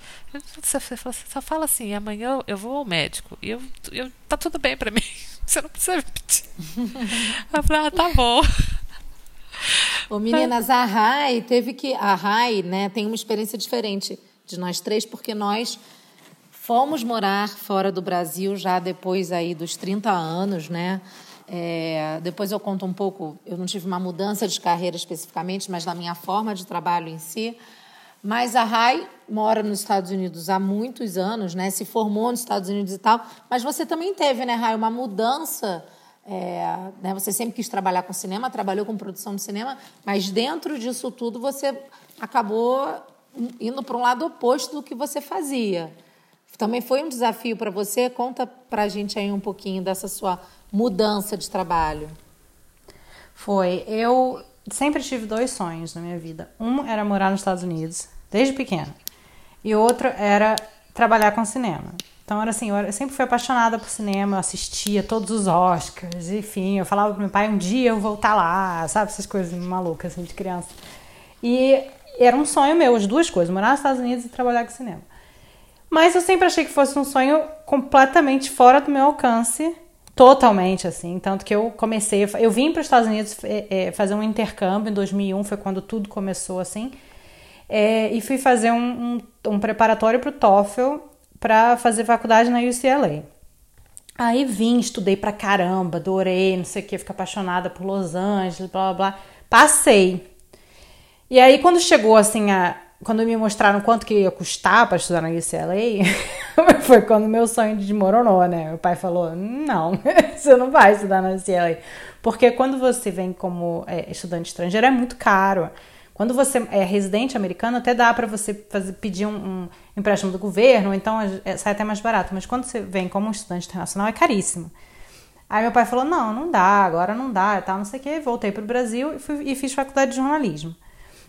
Você, fala- você só fala assim, amanhã eu, vou ao médico. E eu, eu, tá tudo bem pra mim. Você não precisa me pedir. Eu falei, ah, tá bom. Ô, meninas, a Rai teve que. A Rai, né, tem uma experiência diferente de nós três, porque nós fomos morar fora do Brasil já depois aí dos 30 anos, né? É, depois eu conto um pouco, eu não tive uma mudança de carreira especificamente, mas na minha forma de trabalho em si. Mas a Rai mora nos Estados Unidos há muitos anos, né? Se formou nos Estados Unidos e tal. Mas você também teve, né, Rai, uma mudança é, né, você sempre quis trabalhar com cinema, trabalhou com produção de cinema, mas dentro disso tudo você acabou indo para um lado oposto do que você fazia. Também foi um desafio para você? Conta para a gente aí um pouquinho dessa sua mudança de trabalho. Foi. Eu sempre tive dois sonhos na minha vida. Um era morar nos Estados Unidos, desde pequena. E outro era trabalhar com cinema. Então era assim, eu sempre fui apaixonada por cinema, eu assistia todos os Oscars, enfim, eu falava pro meu pai, um dia eu vou estar lá, sabe, essas coisas malucas assim de criança. E era um sonho meu, as duas coisas, morar nos Estados Unidos e trabalhar com cinema. Mas eu sempre achei que fosse um sonho completamente fora do meu alcance, totalmente assim. Tanto que eu comecei, eu vim para os Estados Unidos é, é, fazer um intercâmbio em 2001, foi quando tudo começou assim. É, e fui fazer um, um, um preparatório para o TOEFL para fazer faculdade na UCLA. Aí vim, estudei pra caramba, adorei, não sei o que, fiquei apaixonada por Los Angeles, blá blá blá. Passei. E aí quando chegou assim a. Quando me mostraram quanto que ia custar para estudar na UCLA, foi quando meu sonho desmoronou, né? Meu pai falou: não, você não vai estudar na UCLA. Porque quando você vem como é, estudante estrangeiro é muito caro. Quando você é residente americano, até dá para você fazer, pedir um, um, empréstimo do governo, então é, sai até mais barato. Mas quando você vem como estudante internacional, é caríssimo. Aí meu pai falou: não, não dá, agora não dá e tal, não sei o quê. Voltei para o Brasil e, fui, e fiz faculdade de jornalismo.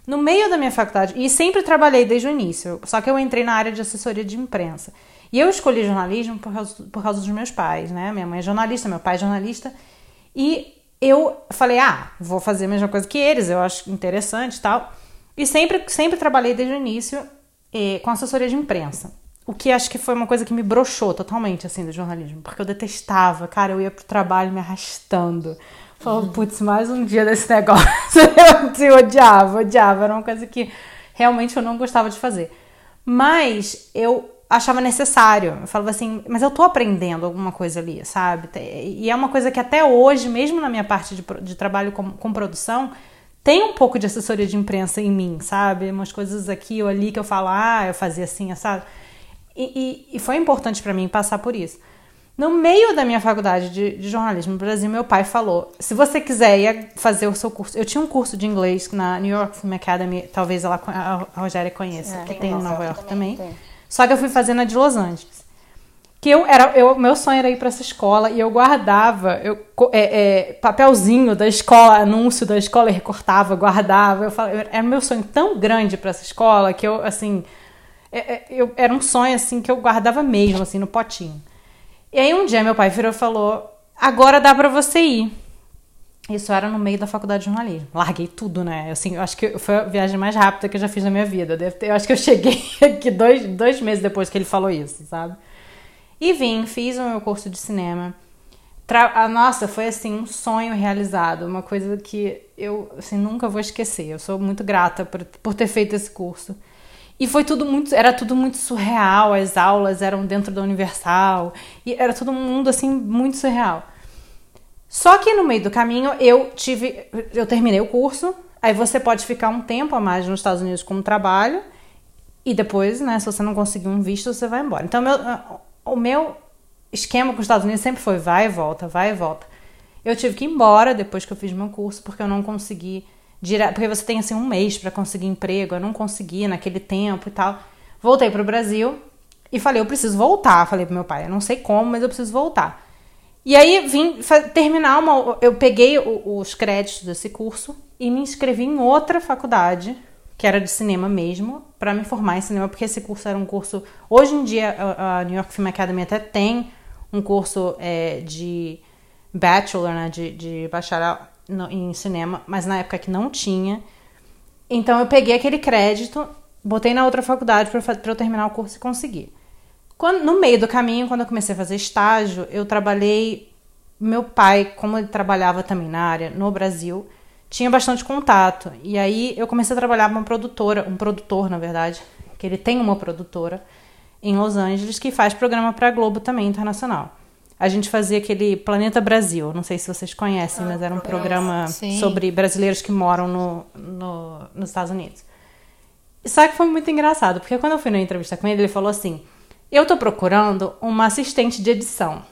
No meio da minha faculdade, e sempre trabalhei desde o início, só que eu entrei na área de assessoria de imprensa. E eu escolhi jornalismo por causa, por causa dos meus pais, né? Minha mãe é jornalista, meu pai é jornalista. E eu falei, ah, vou fazer a mesma coisa que eles, eu acho interessante e tal. E sempre, sempre trabalhei desde o início eh, com assessoria de imprensa. O que acho que foi uma coisa que me broxou totalmente, assim, do jornalismo. Porque eu detestava, cara, eu ia pro trabalho me arrastando. Falava, uhum. putz, mais um dia desse negócio. eu, odiava, odiava. Era uma coisa que realmente eu não gostava de fazer. Mas eu achava necessário. Eu falava assim, mas eu tô aprendendo alguma coisa ali, sabe? E é uma coisa que até hoje, mesmo na minha parte de, de trabalho com, com produção, tem um pouco de assessoria de imprensa em mim, sabe? Umas coisas aqui ou ali que eu falo, ah, eu fazia assim, sabe? E, e, e foi importante para mim passar por isso. No meio da minha faculdade de, de, jornalismo no Brasil, meu pai falou: se você quiser fazer o seu curso. Eu tinha um curso de inglês na New York Film Academy, talvez ela, a Rogéria conheça, é, que tem em Nova York também. também. Só que eu fui fazer na de Los Angeles. Que eu era, eu, meu sonho era ir para essa escola e eu guardava eu, é, é, papelzinho da escola, anúncio da escola, e recortava, guardava. Eu falava, era meu sonho tão grande para essa escola que eu, assim, eu, era um sonho assim que eu guardava mesmo, assim, no potinho. E aí um dia meu pai virou e falou: agora dá para você ir. Isso era no meio da faculdade de jornalismo. Larguei tudo, né? Assim, eu acho que foi a viagem mais rápida que eu já fiz na minha vida. Eu acho que eu cheguei aqui dois, dois meses depois que ele falou isso, sabe? E vim, fiz o meu curso de cinema. Tra Nossa, foi assim um sonho realizado, uma coisa que eu assim, nunca vou esquecer. Eu sou muito grata por, por ter feito esse curso. E foi tudo muito, era tudo muito surreal, as aulas eram dentro da Universal, e era todo mundo assim muito surreal. Só que no meio do caminho eu tive, eu terminei o curso, aí você pode ficar um tempo a mais nos Estados Unidos como trabalho, e depois, né, se você não conseguir um visto, você vai embora. Então, meu, o meu esquema com os Estados Unidos sempre foi vai e volta, vai e volta. Eu tive que ir embora depois que eu fiz meu curso, porque eu não consegui porque você tem assim um mês para conseguir emprego, eu não consegui naquele tempo e tal. Voltei para o Brasil e falei, eu preciso voltar. Falei pro meu pai, eu não sei como, mas eu preciso voltar. E aí vim terminar uma, eu peguei os créditos desse curso e me inscrevi em outra faculdade que era de cinema mesmo, para me formar em cinema, porque esse curso era um curso. Hoje em dia, a New York Film Academy até tem um curso é, de bachelor, né, de, de bacharel no, em cinema, mas na época que não tinha. Então eu peguei aquele crédito, botei na outra faculdade para eu terminar o curso e conseguir. Quando, no meio do caminho, quando eu comecei a fazer estágio, eu trabalhei. Meu pai, como ele trabalhava também na área no Brasil, tinha bastante contato. E aí eu comecei a trabalhar com uma produtora, um produtor, na verdade, que ele tem uma produtora em Los Angeles que faz programa para Globo também internacional a gente fazia aquele Planeta Brasil. Não sei se vocês conhecem, mas era um programa Sim. sobre brasileiros que moram no, no, nos Estados Unidos. Só que foi muito engraçado, porque quando eu fui na entrevista com ele, ele falou assim: Eu tô procurando uma assistente de edição.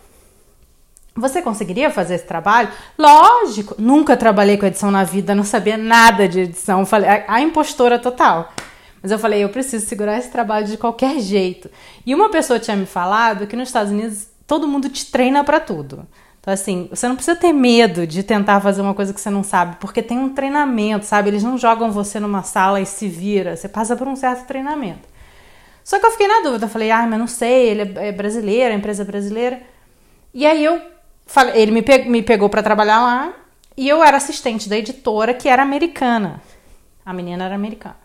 Você conseguiria fazer esse trabalho? Lógico! Nunca trabalhei com edição na vida, não sabia nada de edição. Falei, a, a impostora total. Mas eu falei, eu preciso segurar esse trabalho de qualquer jeito. E uma pessoa tinha me falado que nos Estados Unidos todo mundo te treina para tudo. Então, assim, você não precisa ter medo de tentar fazer uma coisa que você não sabe, porque tem um treinamento, sabe? Eles não jogam você numa sala e se vira, você passa por um certo treinamento. Só que eu fiquei na dúvida, eu falei, ah, mas não sei, ele é brasileiro, a empresa é brasileira. E aí eu falei, ele me, pe me pegou para trabalhar lá, e eu era assistente da editora, que era americana. A menina era americana.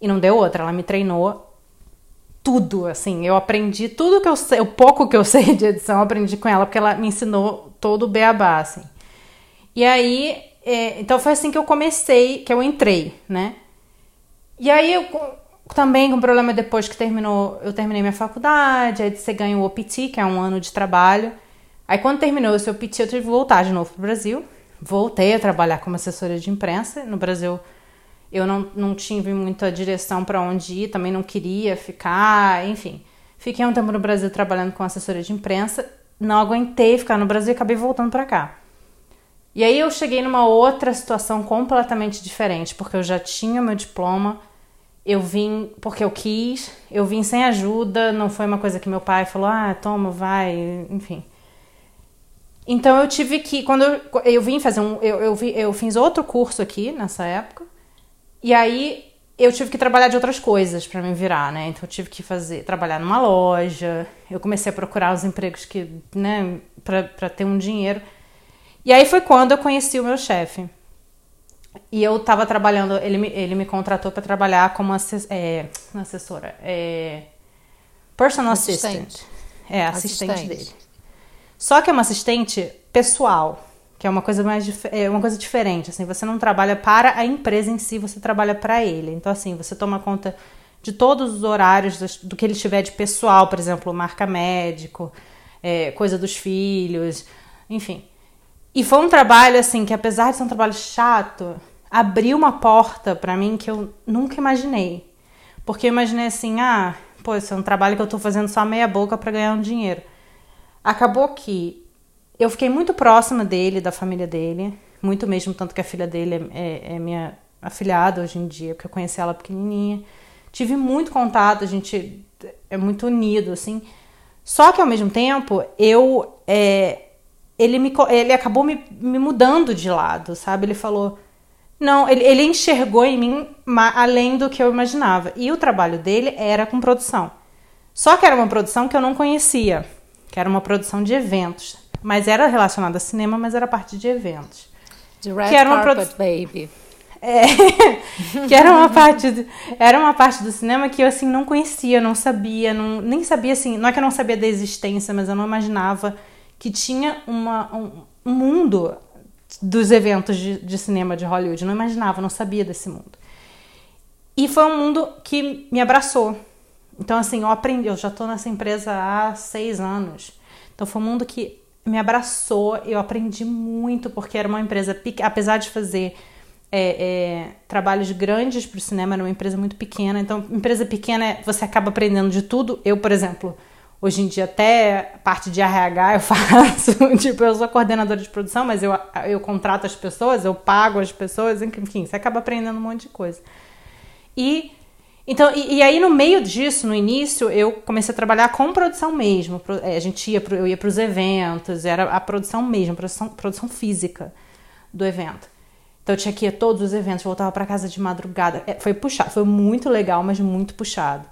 E não deu outra, ela me treinou tudo, assim. Eu aprendi tudo que eu sei, o pouco que eu sei de edição, eu aprendi com ela, porque ela me ensinou todo o beabá, assim. E aí, é, então foi assim que eu comecei, que eu entrei, né? E aí eu também com problema depois que terminou, eu terminei minha faculdade, aí você ganha o OPT, que é um ano de trabalho. Aí quando terminou esse OPT, eu tive que voltar de novo pro Brasil. Voltei a trabalhar como assessora de imprensa. No Brasil, eu não, não tive muita direção para onde ir, também não queria ficar, enfim. Fiquei um tempo no Brasil trabalhando com assessoria de imprensa, não aguentei ficar no Brasil e acabei voltando para cá. E aí eu cheguei numa outra situação completamente diferente, porque eu já tinha meu diploma, eu vim porque eu quis, eu vim sem ajuda, não foi uma coisa que meu pai falou, ah, toma, vai, enfim. Então eu tive que, quando eu, eu vim fazer um, eu, eu, eu fiz outro curso aqui nessa época, e aí eu tive que trabalhar de outras coisas para me virar, né? Então eu tive que fazer, trabalhar numa loja. Eu comecei a procurar os empregos que, né, para ter um dinheiro. E aí foi quando eu conheci o meu chefe. E eu tava trabalhando, ele me, ele me contratou para trabalhar como assess, é, assessora, é, personal Assistente. assistant. É, assistente, Assistente. dele. Só que é uma assistente pessoal, que é uma coisa mais é uma coisa diferente, assim, você não trabalha para a empresa em si, você trabalha para ele. Então assim, você toma conta de todos os horários do que ele tiver de pessoal, por exemplo, marca médico, é, coisa dos filhos, enfim. E foi um trabalho assim que apesar de ser um trabalho chato, abriu uma porta pra mim que eu nunca imaginei. Porque eu imaginei assim, ah, pô, esse é um trabalho que eu tô fazendo só meia boca pra ganhar um dinheiro. Acabou que eu fiquei muito próxima dele, da família dele, muito mesmo, tanto que a filha dele é, é- é minha afilhada hoje em dia, porque eu conheci ela pequenininha. Tive muito contato, a gente é muito unido, assim. Só que ao mesmo tempo, eu. é, ele, me, ele acabou me, me mudando de lado, sabe? Ele falou. Não, ele, ele enxergou em mim além do que eu imaginava. E o trabalho dele era com produção. Só que era uma produção que eu não conhecia, que era uma produção de eventos. Mas era relacionada a cinema, mas era parte de eventos. De Red Que era uma Carpet produ- Baby. É, que era uma parte do, era uma parte do cinema que eu assim não conhecia, não sabia, não, nem sabia assim, não é que eu não sabia da existência, mas eu não imaginava que tinha uma, um, um mundo dos eventos de, de cinema de Hollywood, não imaginava, não sabia desse mundo. E foi um mundo que me abraçou. Então assim, eu aprendi, eu já estou nessa empresa há seis anos. Então foi um mundo que me abraçou, eu aprendi muito porque era uma empresa apesar de fazer é, é, trabalhos grandes para o cinema, era uma empresa muito pequena. Então, empresa pequena, você acaba aprendendo de tudo. Eu, por exemplo, hoje em dia, até parte de RH eu faço. tipo, eu sou coordenadora de produção, mas eu, eu contrato as pessoas, eu pago as pessoas, enfim, você acaba aprendendo um monte de coisa. E então, e, e aí no meio disso, no início, eu comecei a trabalhar com produção mesmo. É, a gente ia, pro, eu ia para os eventos, era a produção mesmo, produção, produção física do evento. Então eu tinha que ir a todos os eventos, voltava para casa de madrugada. É, foi puxado, foi muito legal, mas muito puxado.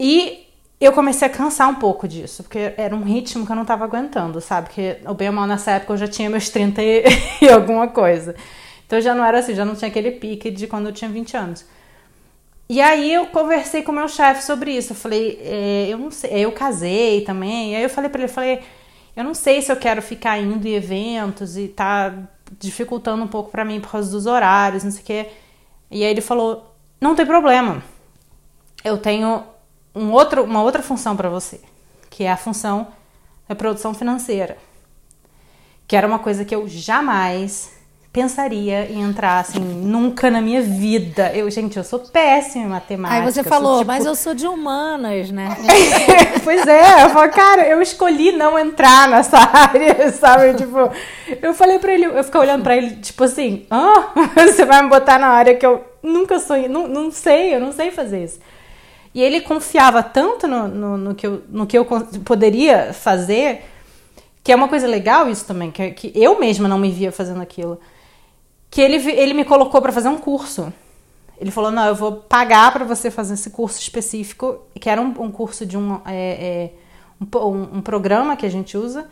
E eu comecei a cansar um pouco disso, porque era um ritmo que eu não estava aguentando, sabe? Porque o bem ou mal nessa época eu já tinha meus 30 e, e alguma coisa. Então já não era assim, já não tinha aquele pique de quando eu tinha 20 anos. E aí eu conversei com o meu chefe sobre isso. Eu falei, é, eu não sei, eu casei também. E aí eu falei para ele, eu falei, eu não sei se eu quero ficar indo em eventos e tá dificultando um pouco para mim por causa dos horários, não sei o quê. E aí ele falou, não tem problema. Eu tenho um outro, uma outra função para você, que é a função da produção financeira. Que era uma coisa que eu jamais pensaria em entrar assim, nunca na minha vida. Eu, gente, eu sou péssima em matemática. Aí você eu sou, falou, tipo, mas eu sou de humanas, né? pois é, eu falo, cara, eu escolhi não entrar nessa área, sabe? Tipo, eu falei pra ele, eu fiquei olhando pra ele, tipo assim, ah, você vai me botar na área que eu nunca sonhei, não, não sei, eu não sei fazer isso. E ele confiava tanto no, no, no que, eu, no que eu poderia fazer, que é uma coisa legal isso também, que, que eu mesma não me via fazendo aquilo, que ele, ele me colocou pra fazer um curso. Ele falou: não, eu vou pagar para você fazer esse curso específico, que era um, um curso de um, é, é, um- um programa que a gente usa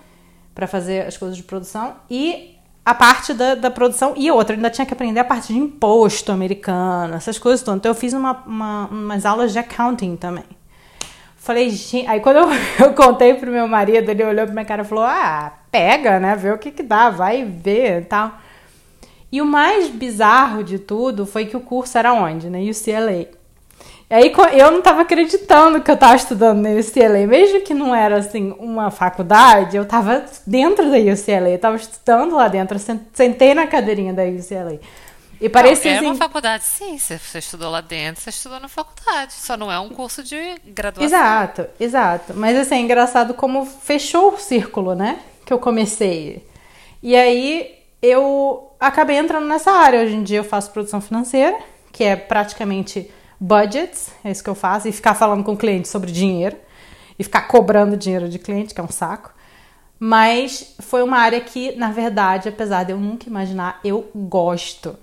para fazer as coisas de produção e a parte da, da produção e outra, eu ainda tinha que aprender a parte de imposto americano, essas coisas todas. Então eu fiz uma, uma- umas aulas de accounting também. Falei, gente. Aí quando eu, eu contei pro meu marido, ele olhou pra minha cara e falou: Ah, pega, né? Vê o que que dá, vai ver e tal. E o mais bizarro de tudo foi que o curso era onde? Na UCLA. E aí eu não tava acreditando que eu tava estudando na UCLA, mesmo que não era assim uma faculdade, eu tava dentro da UCLA, eu tava estudando lá dentro, sentei na cadeirinha da UCLA. E parecia Não, é assim, uma faculdade, sim. Você estudou lá dentro, você estudou na faculdade. Só não é um curso de graduação. Exato, exato. Mas assim, é engraçado como fechou o círculo, né? Que eu comecei. E aí eu acabei entrando nessa área. Hoje em dia eu faço produção financeira, que é praticamente budgets, é isso que eu faço, e ficar falando com o cliente sobre dinheiro, e ficar cobrando dinheiro de cliente, que é um saco. Mas foi uma área que, na verdade, apesar de eu nunca imaginar, eu gosto.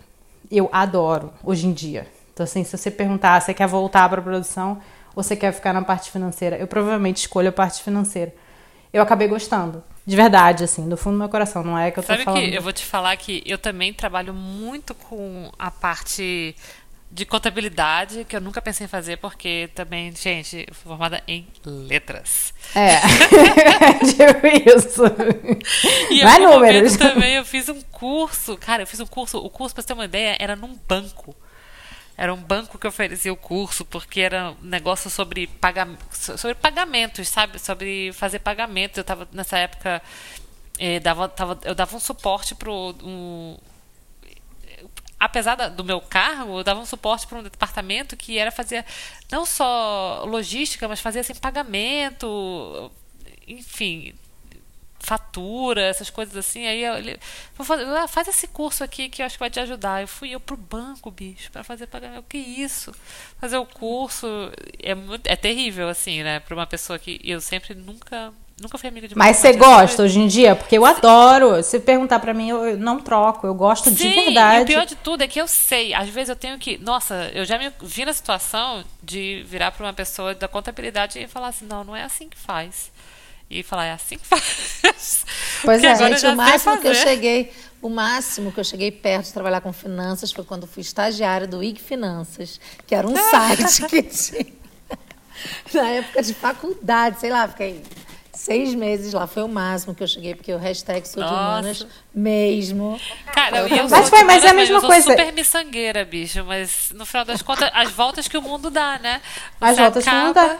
Eu adoro hoje em dia. Então, assim, se você perguntar, você quer voltar para a produção ou você quer ficar na parte financeira? Eu provavelmente escolho a parte financeira. Eu acabei gostando. De verdade, assim, do fundo do meu coração. Não é que eu tô Sabe falando. que eu vou te falar que eu também trabalho muito com a parte de contabilidade, que eu nunca pensei em fazer, porque também, gente, formada em letras. É, tipo isso. E Vai números. também eu fiz um curso, cara, eu fiz um curso, o curso, pra você ter uma ideia, era num banco. Era um banco que oferecia o curso, porque era um negócio sobre, paga, sobre pagamentos, sabe? Sobre fazer pagamentos. Eu tava, nessa época, eh, dava, tava, eu dava um suporte para um, apesar do meu cargo, eu dava um suporte para um departamento que era fazer não só logística, mas fazia assim pagamento, enfim, fatura, essas coisas assim. Aí ele fazer, ah, faz esse curso aqui que eu acho que vai te ajudar. Eu fui eu pro banco, bicho, para fazer pagamento. O que isso? Fazer o curso é muito, é terrível assim, né, para uma pessoa que eu sempre nunca nunca fui amiga de Mas você gosta sempre- hoje em dia? Porque eu adoro. Se perguntar pra mim, eu eu não troco. Eu gosto de Sim, verdade. E o pior de tudo é que eu sei. Às vezes eu tenho que. Nossa, eu já me vi na situação de virar para uma pessoa da contabilidade e falar assim: não, não é assim que faz. E falar, é assim que faz. Pois Porque é, Gente, o máximo que eu cheguei, o máximo que eu cheguei perto de trabalhar com finanças foi quando fui estagiária do IG Finanças, que era um site que tinha na época de faculdade, sei lá, fiquei seis meses lá, foi o máximo que eu cheguei, porque o hashtag sou de humanas mesmo. Cara, eu, eu Mas foi- mas é a mesma eu sou coisa. super miçangueira, bicho. Mas no final das contas, as voltas que o mundo dá, né? As Você voltas que não acaba- dá.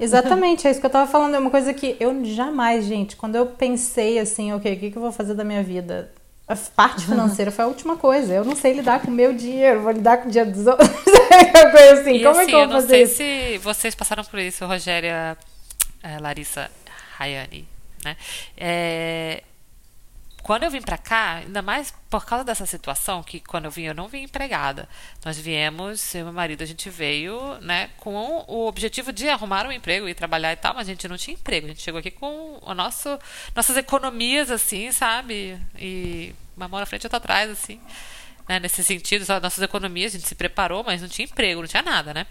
Exatamente, é isso que eu tava falando. É uma coisa que eu jamais, gente, quando eu pensei assim, ok, o que, que eu vou fazer da minha vida? A parte financeira foi a última coisa. Eu não sei lidar com o meu dinheiro, vou lidar com o dinheiro dos outros. Uma coisa assim, E como é assim, que eu eu vou não fazer sei isso? se vocês passaram por isso, Rogéria, eh, Larissa, Rayane, né? É, quando eu vim pra cá, ainda mais por causa dessa situação, que quando eu vim, eu não vim empregada. Nós viemos, eu e meu marido, a gente veio, né, com o objetivo de arrumar um emprego e trabalhar e tal, mas a gente não tinha emprego. A gente chegou aqui com o nosso, nossas economias, assim, sabe? E uma mão na frente e outra atrás, assim né, nesse sentido, nossas economias, a gente se preparou, mas não tinha emprego, não tinha nada, né?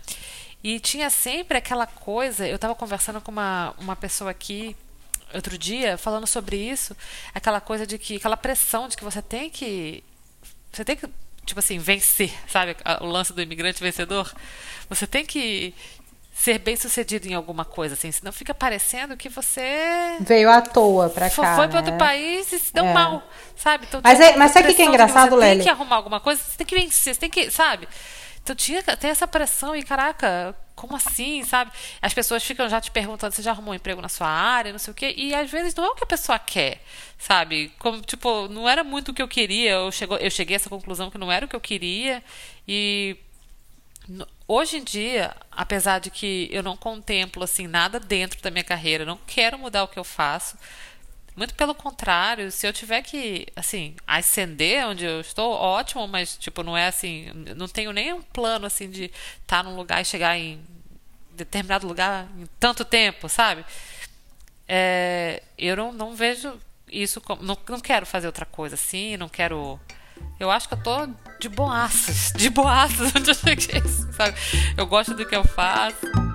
E tinha sempre aquela coisa, eu estava conversando com uma, uma pessoa aqui outro dia, falando sobre isso, aquela coisa de que, aquela pressão de que você tem que, você tem que, tipo assim, vencer, sabe? O lance do imigrante vencedor. Você tem que ser bem sucedido em alguma coisa, assim, senão fica parecendo que você Veio à toa pra Fo- cá. foi para né? outro país e se deu É. mal, sabe? Então, Mas é- mas sabe o que é engraçado, você Lely? tem que arrumar alguma coisa, você tem que vencer, você tem que, sabe? Então tinha tem essa pressão e caraca, como assim, sabe? As pessoas ficam já te perguntando, você já arrumou um emprego na sua área, não sei o quê, e às vezes não é o que a pessoa quer, sabe? Como tipo, não era muito o que eu queria, eu chegou, eu cheguei a essa conclusão que não era o que eu queria e Hoje em dia, apesar de que eu não contemplo assim nada dentro da minha carreira, não quero mudar o que eu faço. Muito pelo contrário, se eu tiver que, assim, ascender onde eu estou, ótimo, mas tipo, não é assim, não tenho nem um plano assim de estar num lugar e chegar em determinado lugar em tanto tempo, sabe? É, eu não, não vejo isso como. Não, não quero fazer outra coisa assim, não quero. Eu acho que eu tô de boaças, de boaças onde eu cheguei, sabe? Eu gosto do que eu faço.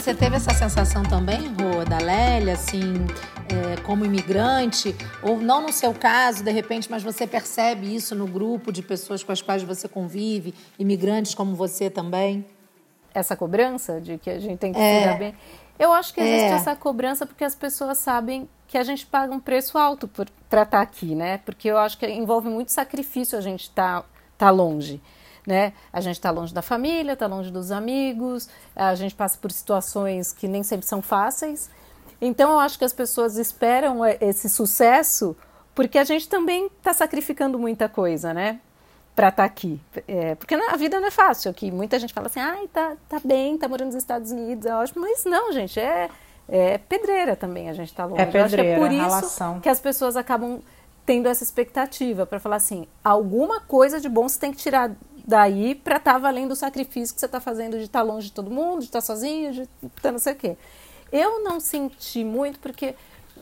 Você teve essa sensação também, Rô, da Lélia, assim, é, como imigrante? Ou não no seu caso, de repente, mas você percebe isso no grupo de pessoas com as quais você convive, imigrantes como você também? essa cobrança de que a gente tem que É. cuidar bem. Eu acho que existe É. essa cobrança porque as pessoas sabem que a gente paga um preço alto para estar aqui, né? Porque eu acho que envolve muito sacrifício a gente estar tá, tá longe, né? A gente está longe da família, está longe dos amigos, a gente passa por situações que nem sempre são fáceis. Então eu acho que as pessoas esperam eh, esse sucesso porque a gente também está sacrificando muita coisa, né? para estar aqui. É, porque a vida não é fácil aqui. Muita gente fala assim, ai, tá, tá bem, tá morando nos Estados Unidos, é ótimo. Mas não, gente, é, é pedreira também a gente tá longe. É que pedreira, é por isso ralação. que as pessoas acabam tendo essa expectativa para falar assim, alguma coisa de bom você tem que tirar daí para estar valendo o sacrifício que você está fazendo de estar longe de todo mundo, de estar sozinho, de estar não sei o quê. Eu não senti muito porque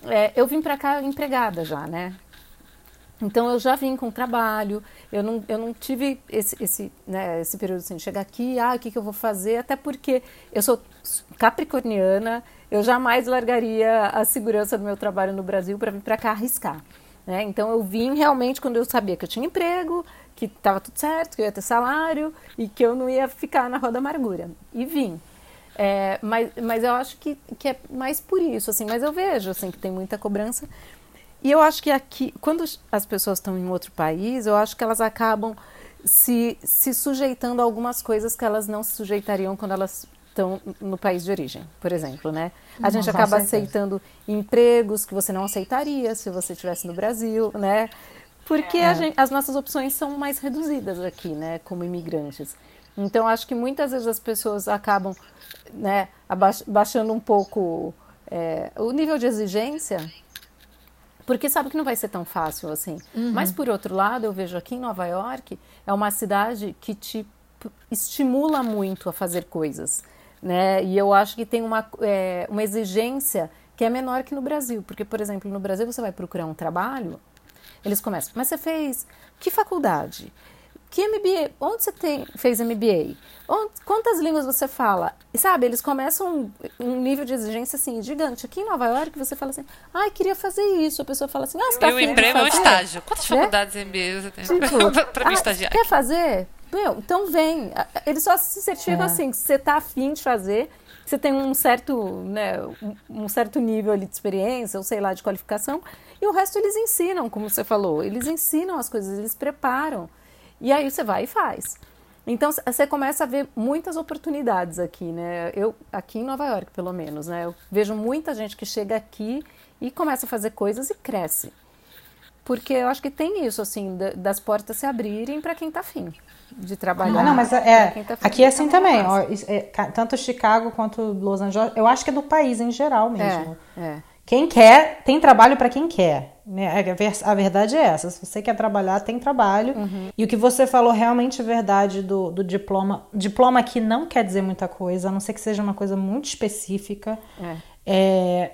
é, eu vim para cá empregada já, né? Então eu já vim com trabalho, eu não, eu não tive esse, esse, né, esse período assim, de chegar aqui, ah, o que, que eu vou fazer? Até porque eu sou capricorniana, eu jamais largaria a segurança do meu trabalho no Brasil para vir para cá arriscar. Né? Então eu vim realmente quando eu sabia que eu tinha emprego, que estava tudo certo, que eu ia ter salário e que eu não ia ficar na roda amargura. E vim. É, mas, mas eu acho que, que é mais por isso, assim, mas eu vejo assim, que tem muita cobrança. E eu acho que aqui, quando as pessoas estão em outro país, eu acho que elas acabam se, se sujeitando a algumas coisas que elas não se sujeitariam quando elas estão no país de origem, por exemplo, né? A gente acaba aceitando empregos que você não aceitaria se você estivesse no Brasil, né? Porque é. gente, as nossas opções são mais reduzidas aqui, né, como imigrantes. Então, acho que muitas vezes as pessoas acabam né, baixando um pouco é, o nível de exigência, porque sabe que não vai ser tão fácil assim. Uhum. Mas, por outro lado, eu vejo aqui em Nova York, é uma cidade que te estimula muito a fazer coisas né? E eu acho que tem uma, é, uma exigência que é menor que no Brasil, porque, por exemplo, no Brasil você vai procurar um trabalho, eles começam, mas você fez que faculdade? Que MBA? Onde você tem, fez MBA? Onde, quantas línguas você fala? E sabe, eles começam um, nível de exigência assim gigante. Aqui em Nova York você fala assim, ah, queria fazer isso. A pessoa fala assim, ah, você tá o emprego é um estágio. Quantas né? faculdades MBA você tem tipo, para me ah, estagiar? Quer fazer? Meu, então vem. Eles só se certificam é. assim, que você está afim de fazer, você tem um certo, né, um certo nível ali de experiência, ou sei lá, de qualificação, e o resto eles ensinam, como você falou. Eles ensinam as coisas, eles preparam. E aí você vai e faz. Então você começa a ver muitas oportunidades aqui, né? Eu aqui em Nova York, pelo menos, né? Eu vejo muita gente que chega aqui e começa a fazer coisas e cresce. Porque eu acho que tem isso assim, das portas se abrirem para quem está afim de trabalhar. Ah, não, mas é, tá aqui é assim também. Ó, é, tanto Chicago quanto Los Angeles, eu acho que é do país em geral mesmo. É, é. Quem quer, tem trabalho para quem quer. Né? A verdade é essa. Se você quer trabalhar, tem trabalho. Uhum. E o que você falou realmente é verdade do, do diploma. Diploma aqui não quer dizer muita coisa, a não ser que seja uma coisa muito específica. É. É,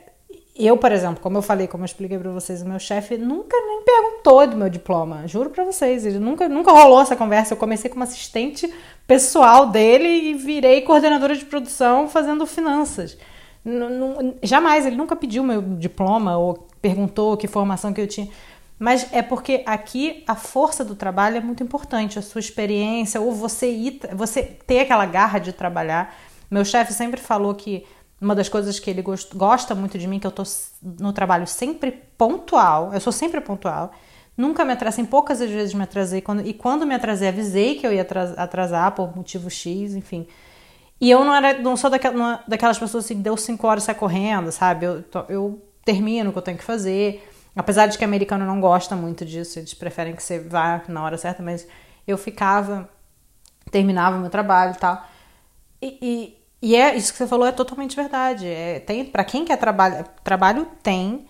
eu, por exemplo, como eu falei, como eu expliquei para vocês, o meu chefe nunca nem perguntou do meu diploma. Juro para vocês, ele nunca, nunca rolou essa conversa. Eu comecei como assistente pessoal dele e virei coordenadora de produção fazendo finanças. jamais, ele nunca pediu meu diploma ou perguntou que formação que eu tinha. Mas é porque aqui a força do trabalho é muito importante, a sua experiência, ou você ir, você ter aquela garra de trabalhar. Meu chefe sempre falou que uma das coisas que ele gosta muito de mim, que eu tô no trabalho sempre pontual, eu sou sempre pontual. Nunca me atrasei, poucas vezes me atrasei. Quando, e quando me atrasei, avisei que eu ia atrasar por motivo X, enfim. E eu não, era, não sou daquelas, daquelas pessoas assim, deu cinco horas sai correndo, sabe? Eu, eu termino o que eu tenho que fazer. Apesar de que americano não gosta muito disso, eles preferem que você vá na hora certa, mas eu ficava, terminava o meu trabalho e tal. E, e é isso que você falou é totalmente verdade. É, tem para quem quer trabalho, trabalho tem.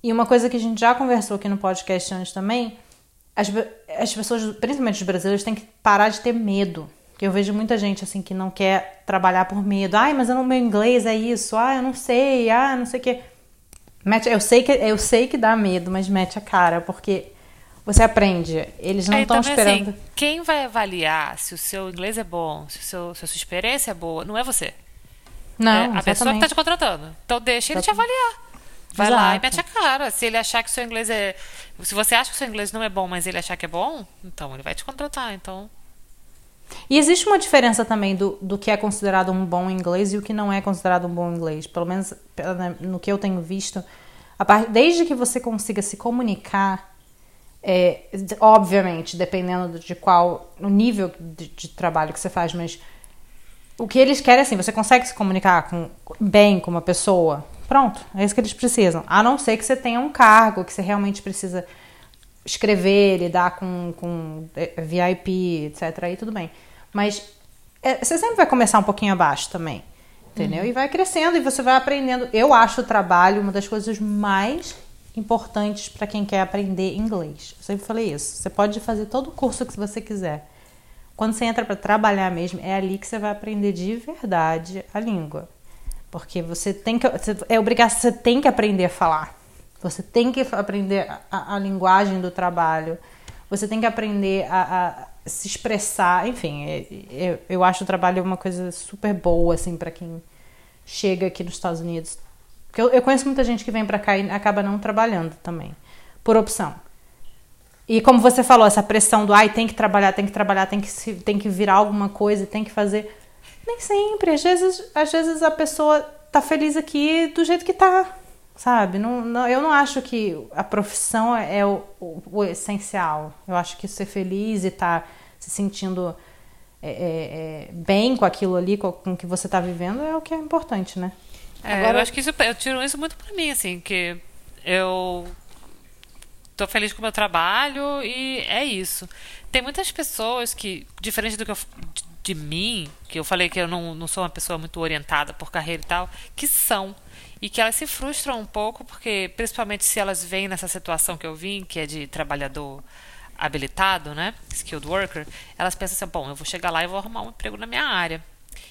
E uma coisa que a gente já conversou aqui no podcast antes também, as, as pessoas, principalmente os brasileiros, têm que parar de ter medo. Que eu vejo muita gente assim que não quer trabalhar por medo. Ai, mas eu não meu inglês é isso. Ah, eu não sei. Ah, não sei o que. Mete, eu sei que eu sei que dá medo, mas mete a cara, porque você aprende. Eles não estão assim, esperando. Assim, quem vai avaliar se o seu inglês é bom, se, o seu, se a sua experiência é boa, não é você. Não, é a exatamente. pessoa que está te contratando. Então deixa ele te avaliar. Vai Exato. lá e mete a cara. Se ele achar que seu inglês é. Se você acha que o seu inglês não é bom, mas ele achar que é bom, então ele vai te contratar. Então. E existe uma diferença também do, do que é considerado um bom inglês e o que não é considerado um bom inglês. Pelo menos né, no que eu tenho visto. Desde que você consiga se comunicar é, obviamente, dependendo de qual o nível de, de, trabalho que você faz, mas o que eles querem é assim, você consegue se comunicar com, bem com uma pessoa, pronto, é isso que eles precisam. A não ser que você tenha um cargo, que você realmente precisa escrever, lidar com, com é, VIP, etc. Aí tudo bem. Mas é, você sempre vai começar um pouquinho abaixo também. Entendeu? Uhum. E vai crescendo e você vai aprendendo. Eu acho o trabalho uma das coisas mais importantes para quem quer aprender inglês. Eu sempre falei isso. Você pode fazer todo o curso que você quiser. Quando você entra para trabalhar mesmo, é ali que você vai aprender de verdade a língua. Porque você tem que. É obrigação, você tem que aprender a falar. Você tem que aprender a, a linguagem do trabalho. Você tem que aprender a, a se expressar. Enfim, é, é, eu acho o trabalho uma coisa super boa, assim, para quem chega aqui nos Estados Unidos Porque eu, eu conheço muita gente que vem para cá e acaba não trabalhando também, por opção. E como você falou, essa pressão do ai, tem que trabalhar, tem que trabalhar, tem que, se, tem que virar alguma coisa, tem que fazer. Nem sempre. Às vezes, às vezes a pessoa tá feliz aqui do jeito que tá, sabe? Não, não, eu não acho que a profissão é o, o, o essencial. Eu acho que ser feliz e tá se sentindo é, é, é, bem com aquilo ali, com, com o que você está vivendo, é o que é importante, né? É, Agora, eu acho que isso, eu tiro isso muito para mim, assim, que eu tô feliz com o meu trabalho e é isso. Tem muitas pessoas que, diferente do que eu, de, de mim, que eu falei que eu não, não sou uma pessoa muito orientada por carreira e tal, que são e que elas se frustram um pouco porque principalmente se elas vêm nessa situação que eu vim que é de trabalhador habilitado, né, skilled worker, elas pensam assim, bom, eu vou chegar lá e vou arrumar um emprego na minha área.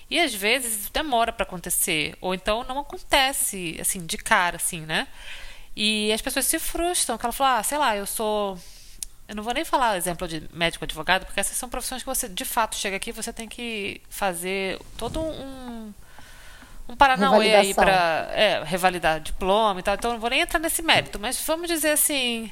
E às vezes demora para acontecer, ou então não acontece assim de cara assim, né? E as pessoas se frustram, que ela fala, ah, sei lá, eu sou eu não vou nem falar exemplo de médico advogado, porque essas são profissões que você de fato chega aqui, você tem que fazer todo um um paranauê aí para é, revalidar diploma e tal. Então não vou nem entrar nesse mérito, mas vamos dizer assim,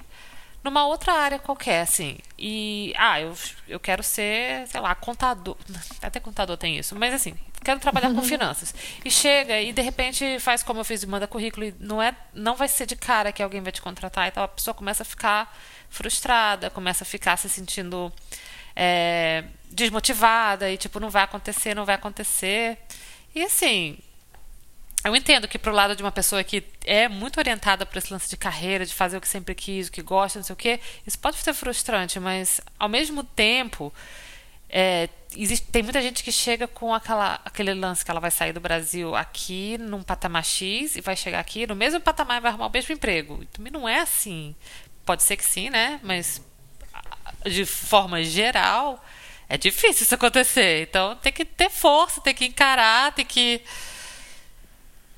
numa outra área qualquer, assim. E, ah, eu, eu quero ser, sei lá, contador. Até contador tem isso, mas assim, quero trabalhar com finanças. E chega e de repente faz como eu fiz e manda currículo e não, é, não vai ser de cara que alguém vai te contratar e tal. A pessoa começa a ficar frustrada, começa a ficar se sentindo é, desmotivada e tipo, não vai acontecer, não vai acontecer. E assim, eu entendo que pro lado de uma pessoa que é muito orientada para esse lance de carreira, de fazer o que sempre quis, o que gosta, não sei o quê, isso pode ser frustrante, mas ao mesmo tempo é, existe, tem muita gente que chega com aquela, aquele lance que ela vai sair do Brasil aqui num patamar X e vai chegar aqui no mesmo patamar e vai arrumar o mesmo emprego. E também não é assim. Pode ser que sim, né? Mas de forma geral é difícil isso acontecer. Então tem que ter força, tem que encarar, tem que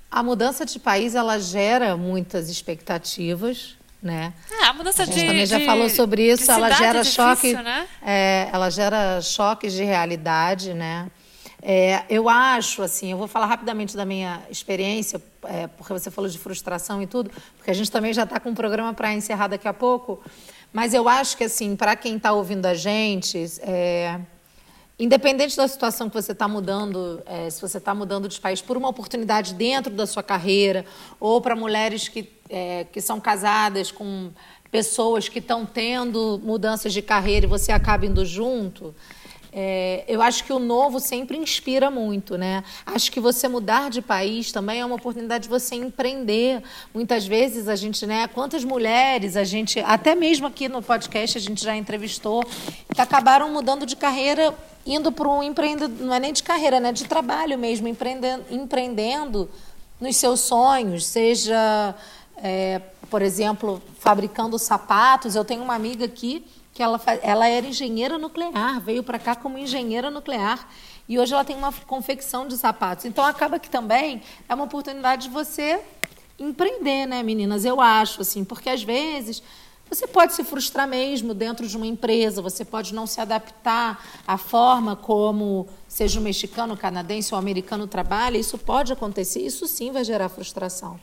a mudança de país ela gera muitas expectativas, né? É, a mudança a gente de, também já de, falou sobre isso. Ela gera é difícil, choque, né? é, ela gera choques de realidade, né? É, eu acho, assim, eu vou falar rapidamente da minha experiência, é, porque você falou de frustração e tudo, porque a gente também já está com um programa para encerrar daqui a pouco. Mas eu acho que, assim, para quem está ouvindo a gente, é, Independente da situação que você está mudando, é, se você está mudando de país por uma oportunidade dentro da sua carreira, ou para mulheres que, é, que são casadas com pessoas que estão tendo mudanças de carreira e você acaba indo junto, é, eu acho que o novo sempre inspira muito, né? Acho que você mudar de país também é uma oportunidade de você empreender. Muitas vezes a gente, né? Quantas mulheres a gente, até mesmo aqui no podcast a gente já entrevistou, que acabaram mudando de carreira indo para um empreendedor, não é nem de carreira, né? De trabalho mesmo, empreendendo, empreendendo nos seus sonhos, seja, é, por exemplo, fabricando sapatos. Eu tenho uma amiga aqui que ela, ela era engenheira nuclear, veio para cá como engenheira nuclear e hoje ela tem uma confecção de sapatos. Então acaba que também é uma oportunidade de você empreender, né, meninas? Eu acho assim, porque às vezes você pode se frustrar mesmo dentro de uma empresa, você pode não se adaptar à forma como, seja o mexicano, o canadense ou americano trabalha, isso pode acontecer, isso sim vai gerar frustração.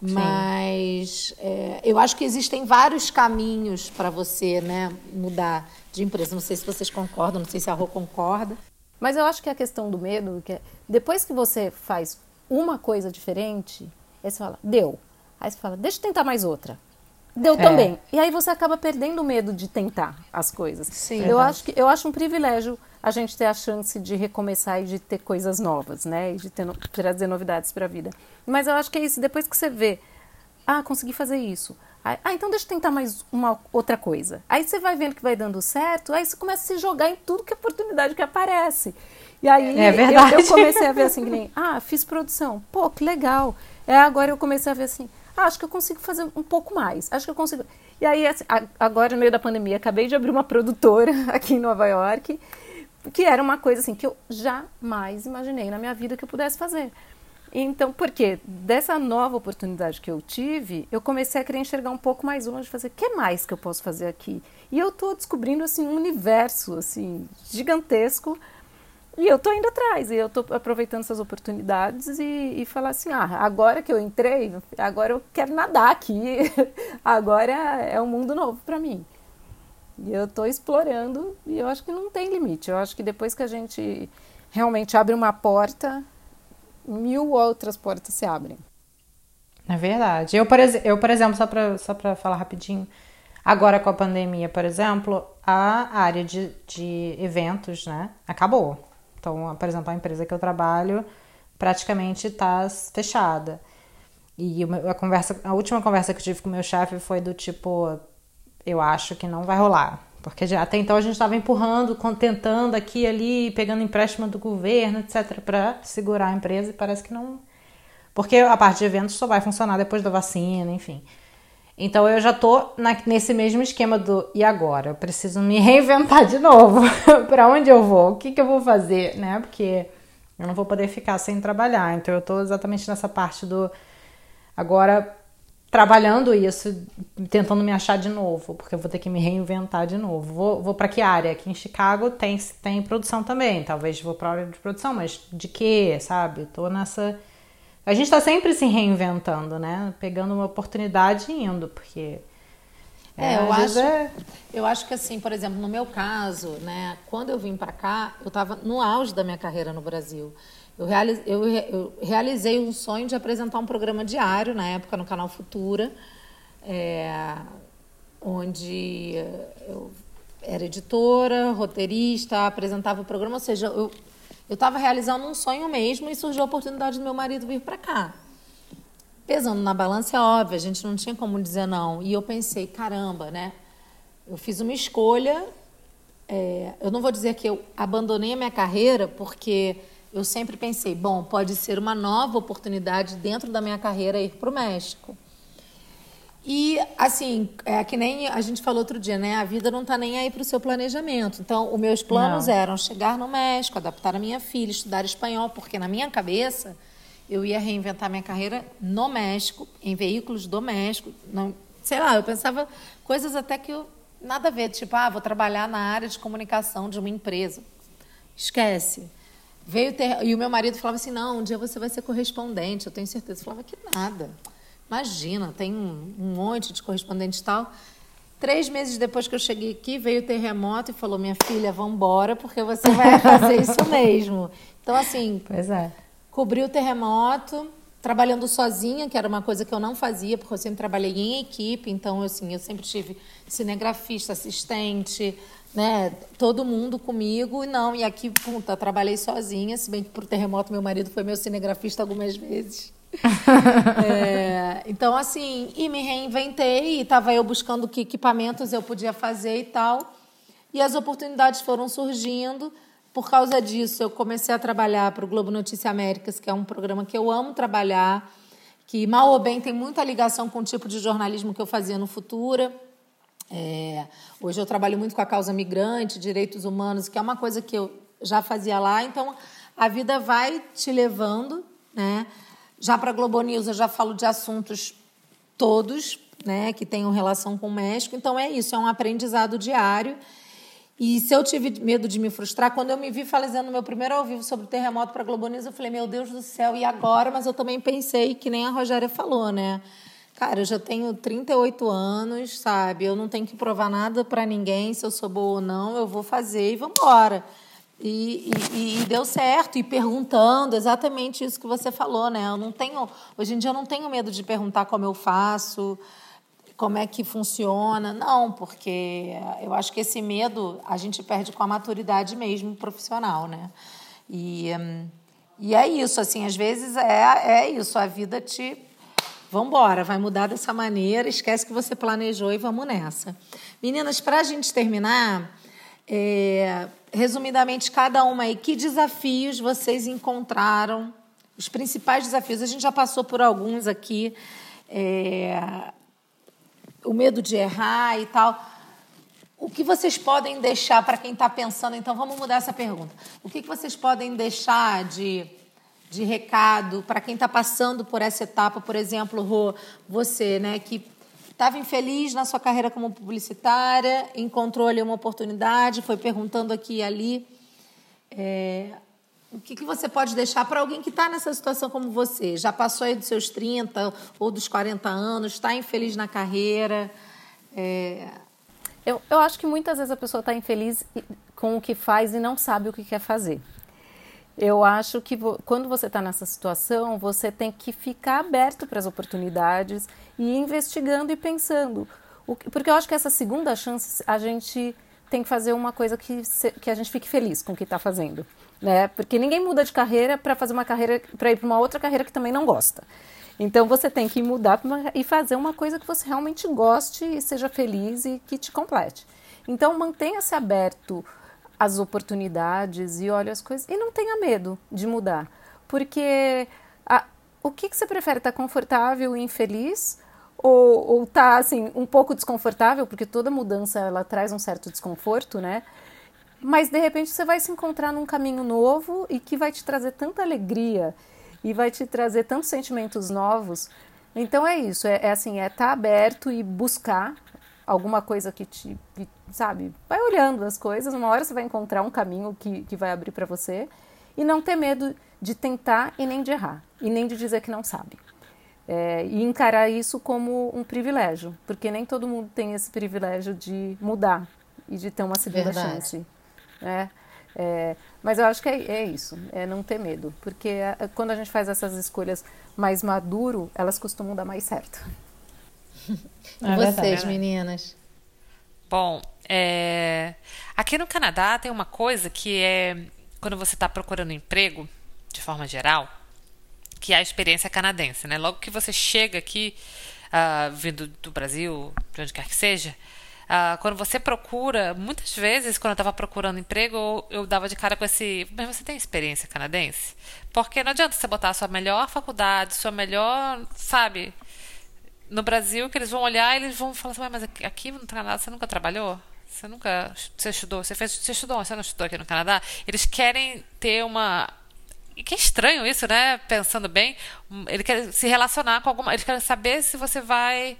Mas é, eu acho que existem vários caminhos para você né, mudar de empresa. Não sei se vocês concordam, não sei se a Rô concorda. Mas eu acho que a questão do medo, que é, depois que você faz uma coisa diferente, aí você fala, deu. Aí você fala, deixa eu tentar mais outra. Deu é. também. E aí você acaba perdendo o medo de tentar as coisas. Sim. Eu acho, que, eu acho um privilégio a gente ter a chance de recomeçar e de ter coisas novas, né? E de ter, trazer novidades para a vida. Mas eu acho que é isso. Depois que você vê, ah, consegui fazer isso. Ah, então deixa eu tentar mais uma outra coisa. Aí você vai vendo que vai dando certo, aí você começa a se jogar em tudo que é oportunidade que aparece. E aí é verdade. Eu, eu comecei a ver assim, que nem, ah, fiz produção. Pô, que legal. É, agora eu comecei a ver assim, ah, acho que eu consigo fazer um pouco mais. Acho que eu consigo. E aí, assim, agora no meio da pandemia, acabei de abrir uma produtora aqui em Nova York, que era uma coisa assim que eu jamais imaginei na minha vida que eu pudesse fazer. Então, por quê? Dessa nova oportunidade que eu tive, eu comecei a querer enxergar um pouco mais longe, fazer o que mais que eu posso fazer aqui. E eu estou descobrindo assim um universo assim gigantesco E eu tô indo atrás, e eu tô aproveitando essas oportunidades e, e falar assim, ah, agora que eu entrei, agora eu quero nadar aqui, agora é um mundo novo para mim. E eu tô explorando e eu acho que não tem limite. Eu acho que depois que a gente realmente abre uma porta, mil outras portas se abrem. É verdade. Eu, por, eu, por exemplo, só para só falar rapidinho, agora com a pandemia, por exemplo, a área de, de eventos, né, acabou. Então, por exemplo, a empresa que eu trabalho praticamente está fechada. E a conversa, a última conversa que eu tive com o meu chefe foi do tipo, eu acho que não vai rolar. Porque já, até então a gente estava empurrando, tentando aqui ali, pegando empréstimo do governo, etc, para segurar a empresa e parece que não porque a parte de eventos só vai funcionar depois da vacina, enfim. Então eu já tô na, nesse mesmo esquema do e agora? Eu preciso me reinventar de novo. para onde eu vou? O que, que eu vou fazer, né? Porque eu não vou poder ficar sem trabalhar. Então eu tô exatamente nessa parte do agora trabalhando isso, tentando me achar de novo, porque eu vou ter que me reinventar de novo. Vou, vou para que área? Aqui em Chicago tem, tem produção também. Talvez vou para área de produção, mas de quê, sabe? Tô nessa a gente está sempre se reinventando, né? Pegando uma oportunidade e indo, porque. É, é eu acho, é... eu acho que assim, por exemplo, no meu caso, né, quando eu vim para cá, eu estava no auge da minha carreira no Brasil. Eu, eu, eu, realizei um sonho de apresentar um programa diário na época no canal Futura, é, onde eu era editora, roteirista, apresentava o programa, ou seja, eu eu estava realizando um sonho mesmo e surgiu a oportunidade do meu marido vir para cá. Pesando na balança, é óbvio, a gente não tinha como dizer não. E eu pensei, caramba, né? Eu fiz uma escolha. É, eu não vou dizer que eu abandonei a minha carreira, porque eu sempre pensei, bom, pode ser uma nova oportunidade dentro da minha carreira ir para o México. E, assim, é que nem a gente falou outro dia, né? A vida não está nem aí para o seu planejamento. Então, os meus planos não. eram chegar no México, adaptar a minha filha, estudar espanhol, porque na minha cabeça eu ia reinventar minha carreira no México, em veículos domésticos. Não, sei lá, eu pensava coisas até que eu, nada a ver, tipo, ah, vou trabalhar na área de comunicação de uma empresa. Esquece. Veio ter... E o meu marido falava assim: não, um dia você vai ser correspondente, eu tenho certeza. Eu falava que nada. Imagina, tem um, um monte de correspondente e tal. Três meses depois que eu cheguei aqui, veio o terremoto e falou: Minha filha, vamos embora, porque você vai fazer isso mesmo. Então, assim, pois é. cobri o terremoto, trabalhando sozinha, que era uma coisa que eu não fazia, porque eu sempre trabalhei em equipe. Então, assim, eu sempre tive cinegrafista, assistente, né, todo mundo comigo. E não, e aqui, puta, trabalhei sozinha, se bem que pro terremoto meu marido foi meu cinegrafista algumas vezes. é, então, assim, e me reinventei, e estava eu buscando que equipamentos eu podia fazer e tal. E as oportunidades foram surgindo. Por causa disso, eu comecei a trabalhar para o Globo Notícia Américas, que é um programa que eu amo trabalhar, que mal ou bem tem muita ligação com o tipo de jornalismo que eu fazia no Futura. É, hoje eu trabalho muito com a causa migrante, direitos humanos, que é uma coisa que eu já fazia lá. Então, a vida vai te levando, né? Já para a Globo News eu já falo de assuntos todos, né, que tenham relação com o México. Então é isso, é um aprendizado diário. E se eu tive medo de me frustrar, quando eu me vi fazendo meu primeiro ao vivo sobre o terremoto para a Globo News, eu falei, meu Deus do céu, e agora? Mas eu também pensei, que nem a Rogéria falou, né? Cara, eu já tenho 38 anos, sabe? Eu não tenho que provar nada para ninguém, se eu sou boa ou não, eu vou fazer e vamos embora. E, e, e, deu certo, e perguntando exatamente isso que você falou, né? Eu não tenho, hoje em dia eu não tenho medo de perguntar como eu faço, como é que funciona. Não, porque eu acho que esse medo a gente perde com a maturidade mesmo profissional, né? E, e é isso, assim, às vezes é, é isso, a vida te. Vambora, vai mudar dessa maneira, esquece que você planejou e vamos nessa. Meninas, para a gente terminar, é, resumidamente, cada uma aí, que desafios vocês encontraram? Os principais desafios. A gente já passou por alguns aqui. É, o medo de errar e tal. O que vocês podem deixar para quem está pensando? Então, vamos mudar essa pergunta. O que vocês podem deixar de, de recado para quem está passando por essa etapa? Por exemplo, Rô, você, né, que Estava infeliz na sua carreira como publicitária, encontrou ali uma oportunidade, foi perguntando aqui e ali. É, o que, que você pode deixar para alguém que está nessa situação como você? Já passou aí dos seus 30 ou dos 40 anos, está infeliz na carreira? É... Eu, eu acho que muitas vezes a pessoa está infeliz com o que faz e não sabe o que quer fazer. Eu acho que quando você está nessa situação, você tem que ficar aberto para as oportunidades e investigando e pensando. porque eu acho que essa segunda chance a gente tem que fazer uma coisa que, que a gente fique feliz com o que está fazendo. Né? Porque ninguém muda de carreira para fazer uma carreira, para ir para uma outra carreira que também não gosta. Então você tem que mudar uma, e fazer uma coisa que você realmente goste e seja feliz e que te complete. Então mantenha-se aberto às oportunidades e olhe as coisas e não tenha medo de mudar, porque a, o que, que você prefere, estar tá confortável e infeliz ou, ou tá assim um pouco desconfortável, porque toda mudança ela traz um certo desconforto, né? Mas de repente você vai se encontrar num caminho novo e que vai te trazer tanta alegria e vai te trazer tantos sentimentos novos. Então é isso, é, é assim, é estar tá aberto e buscar alguma coisa que te, que, sabe, vai olhando as coisas, uma hora você vai encontrar um caminho que, que vai abrir para você e não ter medo de tentar e nem de errar, e nem de dizer que não sabe. É, e encarar isso como um privilégio, porque nem todo mundo tem esse privilégio de mudar e de ter uma segunda Verdade. chance. Né? É, mas eu acho que é, é, isso, é não ter medo, porque a, é, quando a gente faz essas escolhas mais maduro, elas costumam dar mais certo. E é vocês, meninas? Bom, é... aqui no Canadá tem uma coisa que é quando você está procurando emprego, de forma geral, que é a experiência canadense, né? Logo que você chega aqui, uh, vindo do Brasil, de onde quer que seja, uh, quando você procura, muitas vezes, quando eu estava procurando emprego, eu, dava de cara com esse, mas você tem experiência canadense? Porque não adianta você botar a sua melhor faculdade, sua melhor, sabe? No Brasil, que eles vão olhar e eles vão falar assim, mas aqui no Canadá você nunca trabalhou? Você nunca você estudou? Você fez, você estudou, você não estudou aqui no Canadá? Eles querem ter uma e que estranho isso, né? Pensando bem, ele quer se relacionar com alguma. Eles querem saber se você vai.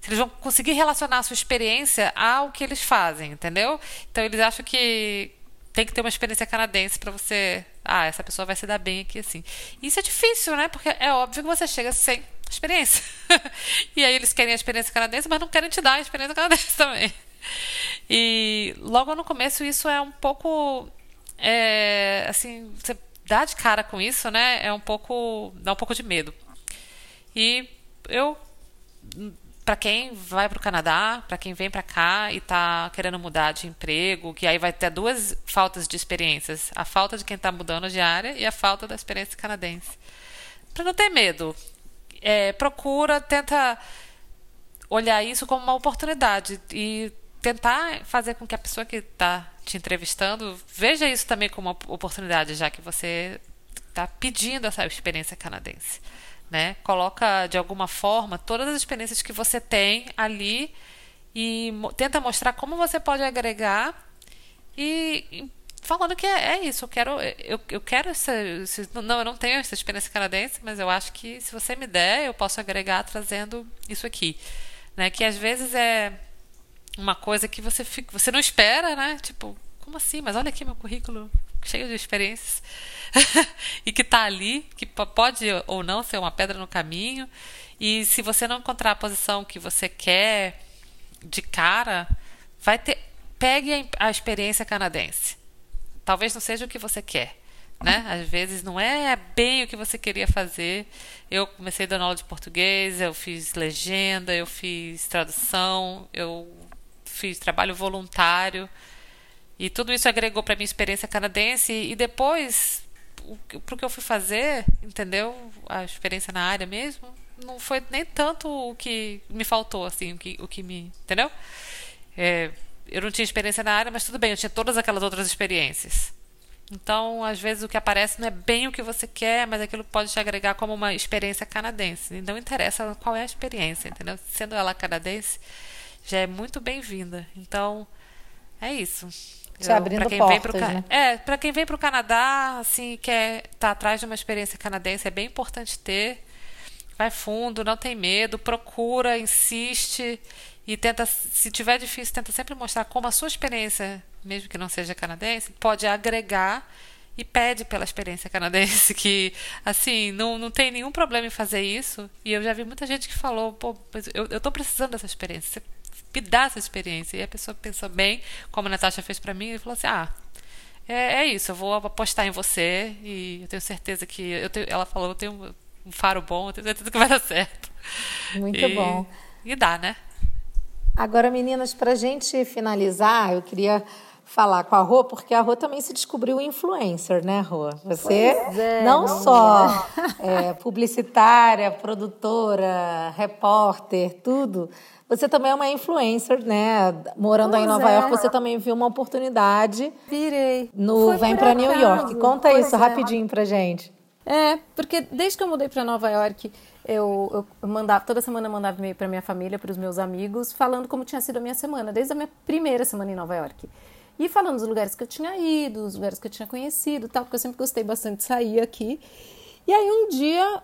Se eles vão conseguir relacionar a sua experiência ao que eles fazem, entendeu? Então eles acham que tem que ter uma experiência canadense para você. Ah, essa pessoa vai se dar bem aqui assim. Isso é difícil, né? Porque é óbvio que você chega sem experiência. e aí eles querem a experiência canadense, mas não querem te dar a experiência canadense também. E logo no começo isso é um pouco. É, assim, você dar de cara com isso, né, é um pouco dá um pouco de medo. E eu para quem vai para o Canadá, para quem vem para cá e está querendo mudar de emprego, que aí vai ter duas faltas de experiências: a falta de quem está mudando de área e a falta da experiência canadense. Para não ter medo, é, procura, tenta olhar isso como uma oportunidade e tentar fazer com que a pessoa que está te entrevistando veja isso também como uma oportunidade, já que você está pedindo essa experiência canadense. Né? Coloca de alguma forma todas as experiências que você tem ali e tenta mostrar como você pode agregar e, falando que é, é, isso, eu quero eu, eu quero essa, não, eu não tenho essa experiência canadense, mas eu acho que se você me der, eu posso agregar trazendo isso aqui, né? Que às vezes é uma coisa que você fica, você não espera, né? Tipo, como assim? Mas olha aqui meu currículo cheio de experiências e que está ali, que pode ou não ser uma pedra no caminho. E se você não encontrar a posição que você quer de cara, vai ter pegue a experiência canadense. Talvez não seja o que você quer, né? Às vezes não é bem o que você queria fazer. Eu comecei dando aula de português, eu fiz legenda, eu fiz tradução, eu fiz trabalho voluntário. E tudo isso agregou para minha experiência canadense. E depois, para o que eu fui fazer, entendeu? A experiência na área mesmo, não foi nem tanto o que me faltou, assim, o que, o que me. Entendeu? É, eu não tinha experiência na área, mas tudo bem, eu tinha todas aquelas outras experiências. Então, às vezes, o que aparece não é bem o que você quer, mas aquilo pode te agregar como uma experiência canadense. E não interessa qual é a experiência, entendeu? Sendo ela canadense, já é muito bem-vinda. Então, é isso. Te abrindo quem portas, vem pro, né? É, para quem vem para o Canadá, assim, quer estar tá atrás de uma experiência canadense, é bem importante ter. Vai fundo, não tem medo, procura, insiste e tenta, se tiver difícil, tenta sempre mostrar como a sua experiência mesmo que não seja canadense, pode agregar e pede pela experiência canadense, que, assim, não, não tem nenhum problema em fazer isso. E eu já vi muita gente que falou, pô, eu, eu tô precisando dessa experiência, você me dá essa experiência. E a pessoa pensou bem, como a Natasha fez para mim, e falou assim, ah, é, é, isso, eu vou apostar em você e eu tenho certeza que. Eu tenho, ela falou, eu tenho um faro bom, eu tenho certeza que vai dar certo. Muito e, bom. E dá, né? Agora, meninas, para gente finalizar, eu queria falar com a Rô, porque a Rô também se descobriu influencer, né, Rô? Você é, não, não, só é, publicitária, produtora, repórter, tudo. Você também é uma influencer, né? Morando pois aí em Nova é. York, você também viu uma oportunidade. Virei. No Foi Vem para New York. Conta pois isso é. rapidinho pra gente. É, porque desde que eu mudei para Nova York, eu, eu, mandava toda semana eu mandava e-mail para minha família, para os meus amigos, falando como tinha sido a minha semana, desde a minha primeira semana em Nova York. E falando dos lugares que eu tinha ido, dos lugares que eu tinha conhecido, tal, porque eu sempre gostei bastante de sair aqui. E aí um dia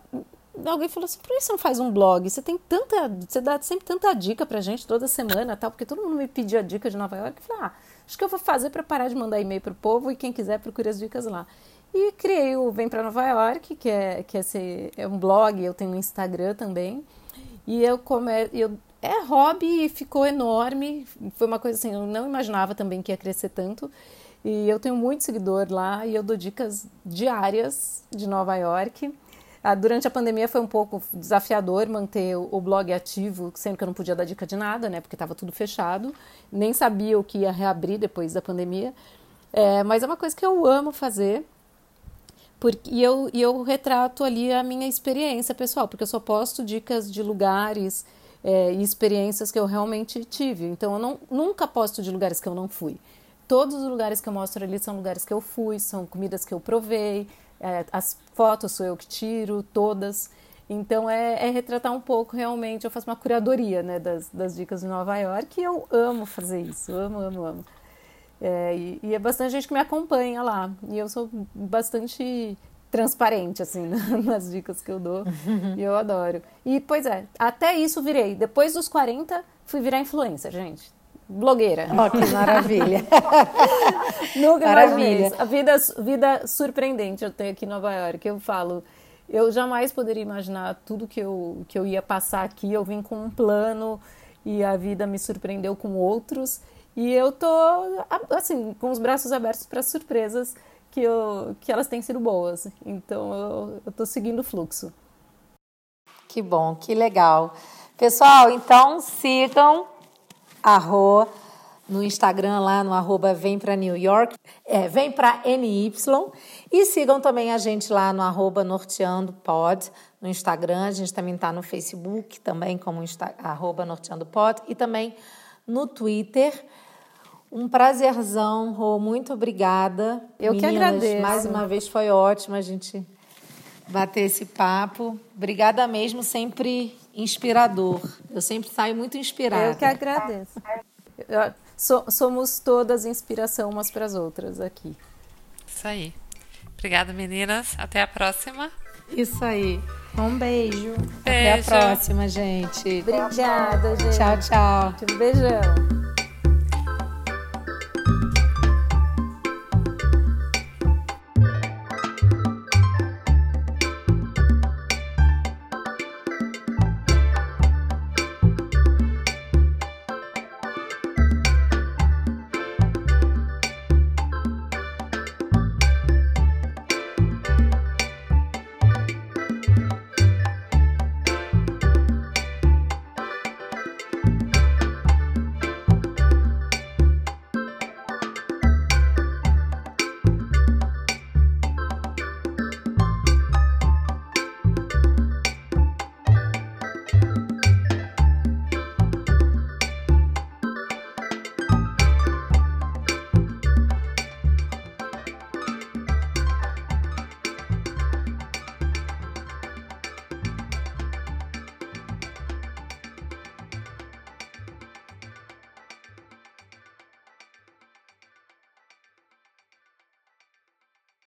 alguém falou assim: por que você não faz um blog? Você tem tanta. Você dá sempre tanta dica pra gente toda semana, tal, porque todo mundo me pedia dica de Nova York. Eu falei, ah, acho que eu vou fazer para parar de mandar e-mail pro povo e quem quiser procure as dicas lá. E criei o Vem para Nova York, que é, que é, esse, é um blog, eu tenho um Instagram também. E eu, come, eu é hobby e ficou enorme. Foi uma coisa assim, eu não imaginava também que ia crescer tanto. E eu tenho muito seguidor lá e eu dou dicas diárias de Nova York. Ah, durante a pandemia foi um pouco desafiador manter o blog ativo, sendo que eu não podia dar dica de nada, né? Porque estava tudo fechado. Nem sabia o que ia reabrir depois da pandemia. É, mas é uma coisa que eu amo fazer. Porque, e, eu, eu retrato ali a minha experiência pessoal, porque eu só posto dicas de lugares é, e experiências que eu realmente tive. Então, eu não, nunca posto de lugares que eu não fui. Todos os lugares que eu mostro ali são lugares que eu fui, são comidas que eu provei, é, as fotos sou eu que tiro, todas. Então, é, é, retratar um pouco realmente. Eu faço uma curadoria né, das, das dicas de Nova York e eu amo fazer isso. Amo, amo, amo. É, e, e, é bastante gente que me acompanha lá. E eu sou bastante transparente, assim, nas dicas que eu dou. e eu adoro. E, pois é, até isso virei. Depois dos 40, fui virar influencer, gente. Blogueira. Oh, que maravilha. Nunca maravilha. A vida, vida surpreendente eu tenho aqui em Nova York. Eu falo, eu jamais poderia imaginar tudo que eu, que eu ia passar aqui. Eu vim com um plano e a vida me surpreendeu com outros. E eu tô, assim, com os braços abertos para surpresas que, eu, que elas têm sido boas. Então eu, eu tô seguindo o fluxo. Que bom, que legal. Pessoal, então sigam a Rô no Instagram lá no arroba vem New York, é, vem para NY e sigam também a gente lá no arroba no Instagram, a gente também está no Facebook também como Insta, arroba e também no Twitter. Um prazerzão, Rô. Muito obrigada. Eu Meninas, que agradeço. Mais uma vez foi ótimo a gente bater esse papo. Obrigada mesmo, sempre inspirador. Eu sempre saio muito inspirada. Eu que agradeço. So, somos todas inspiração umas para as outras aqui. Isso aí. Obrigada, meninas. Até a próxima. Isso aí. Um beijo. beijo. Até a próxima, gente. Obrigada, gente. Tchau, tchau. Um beijão.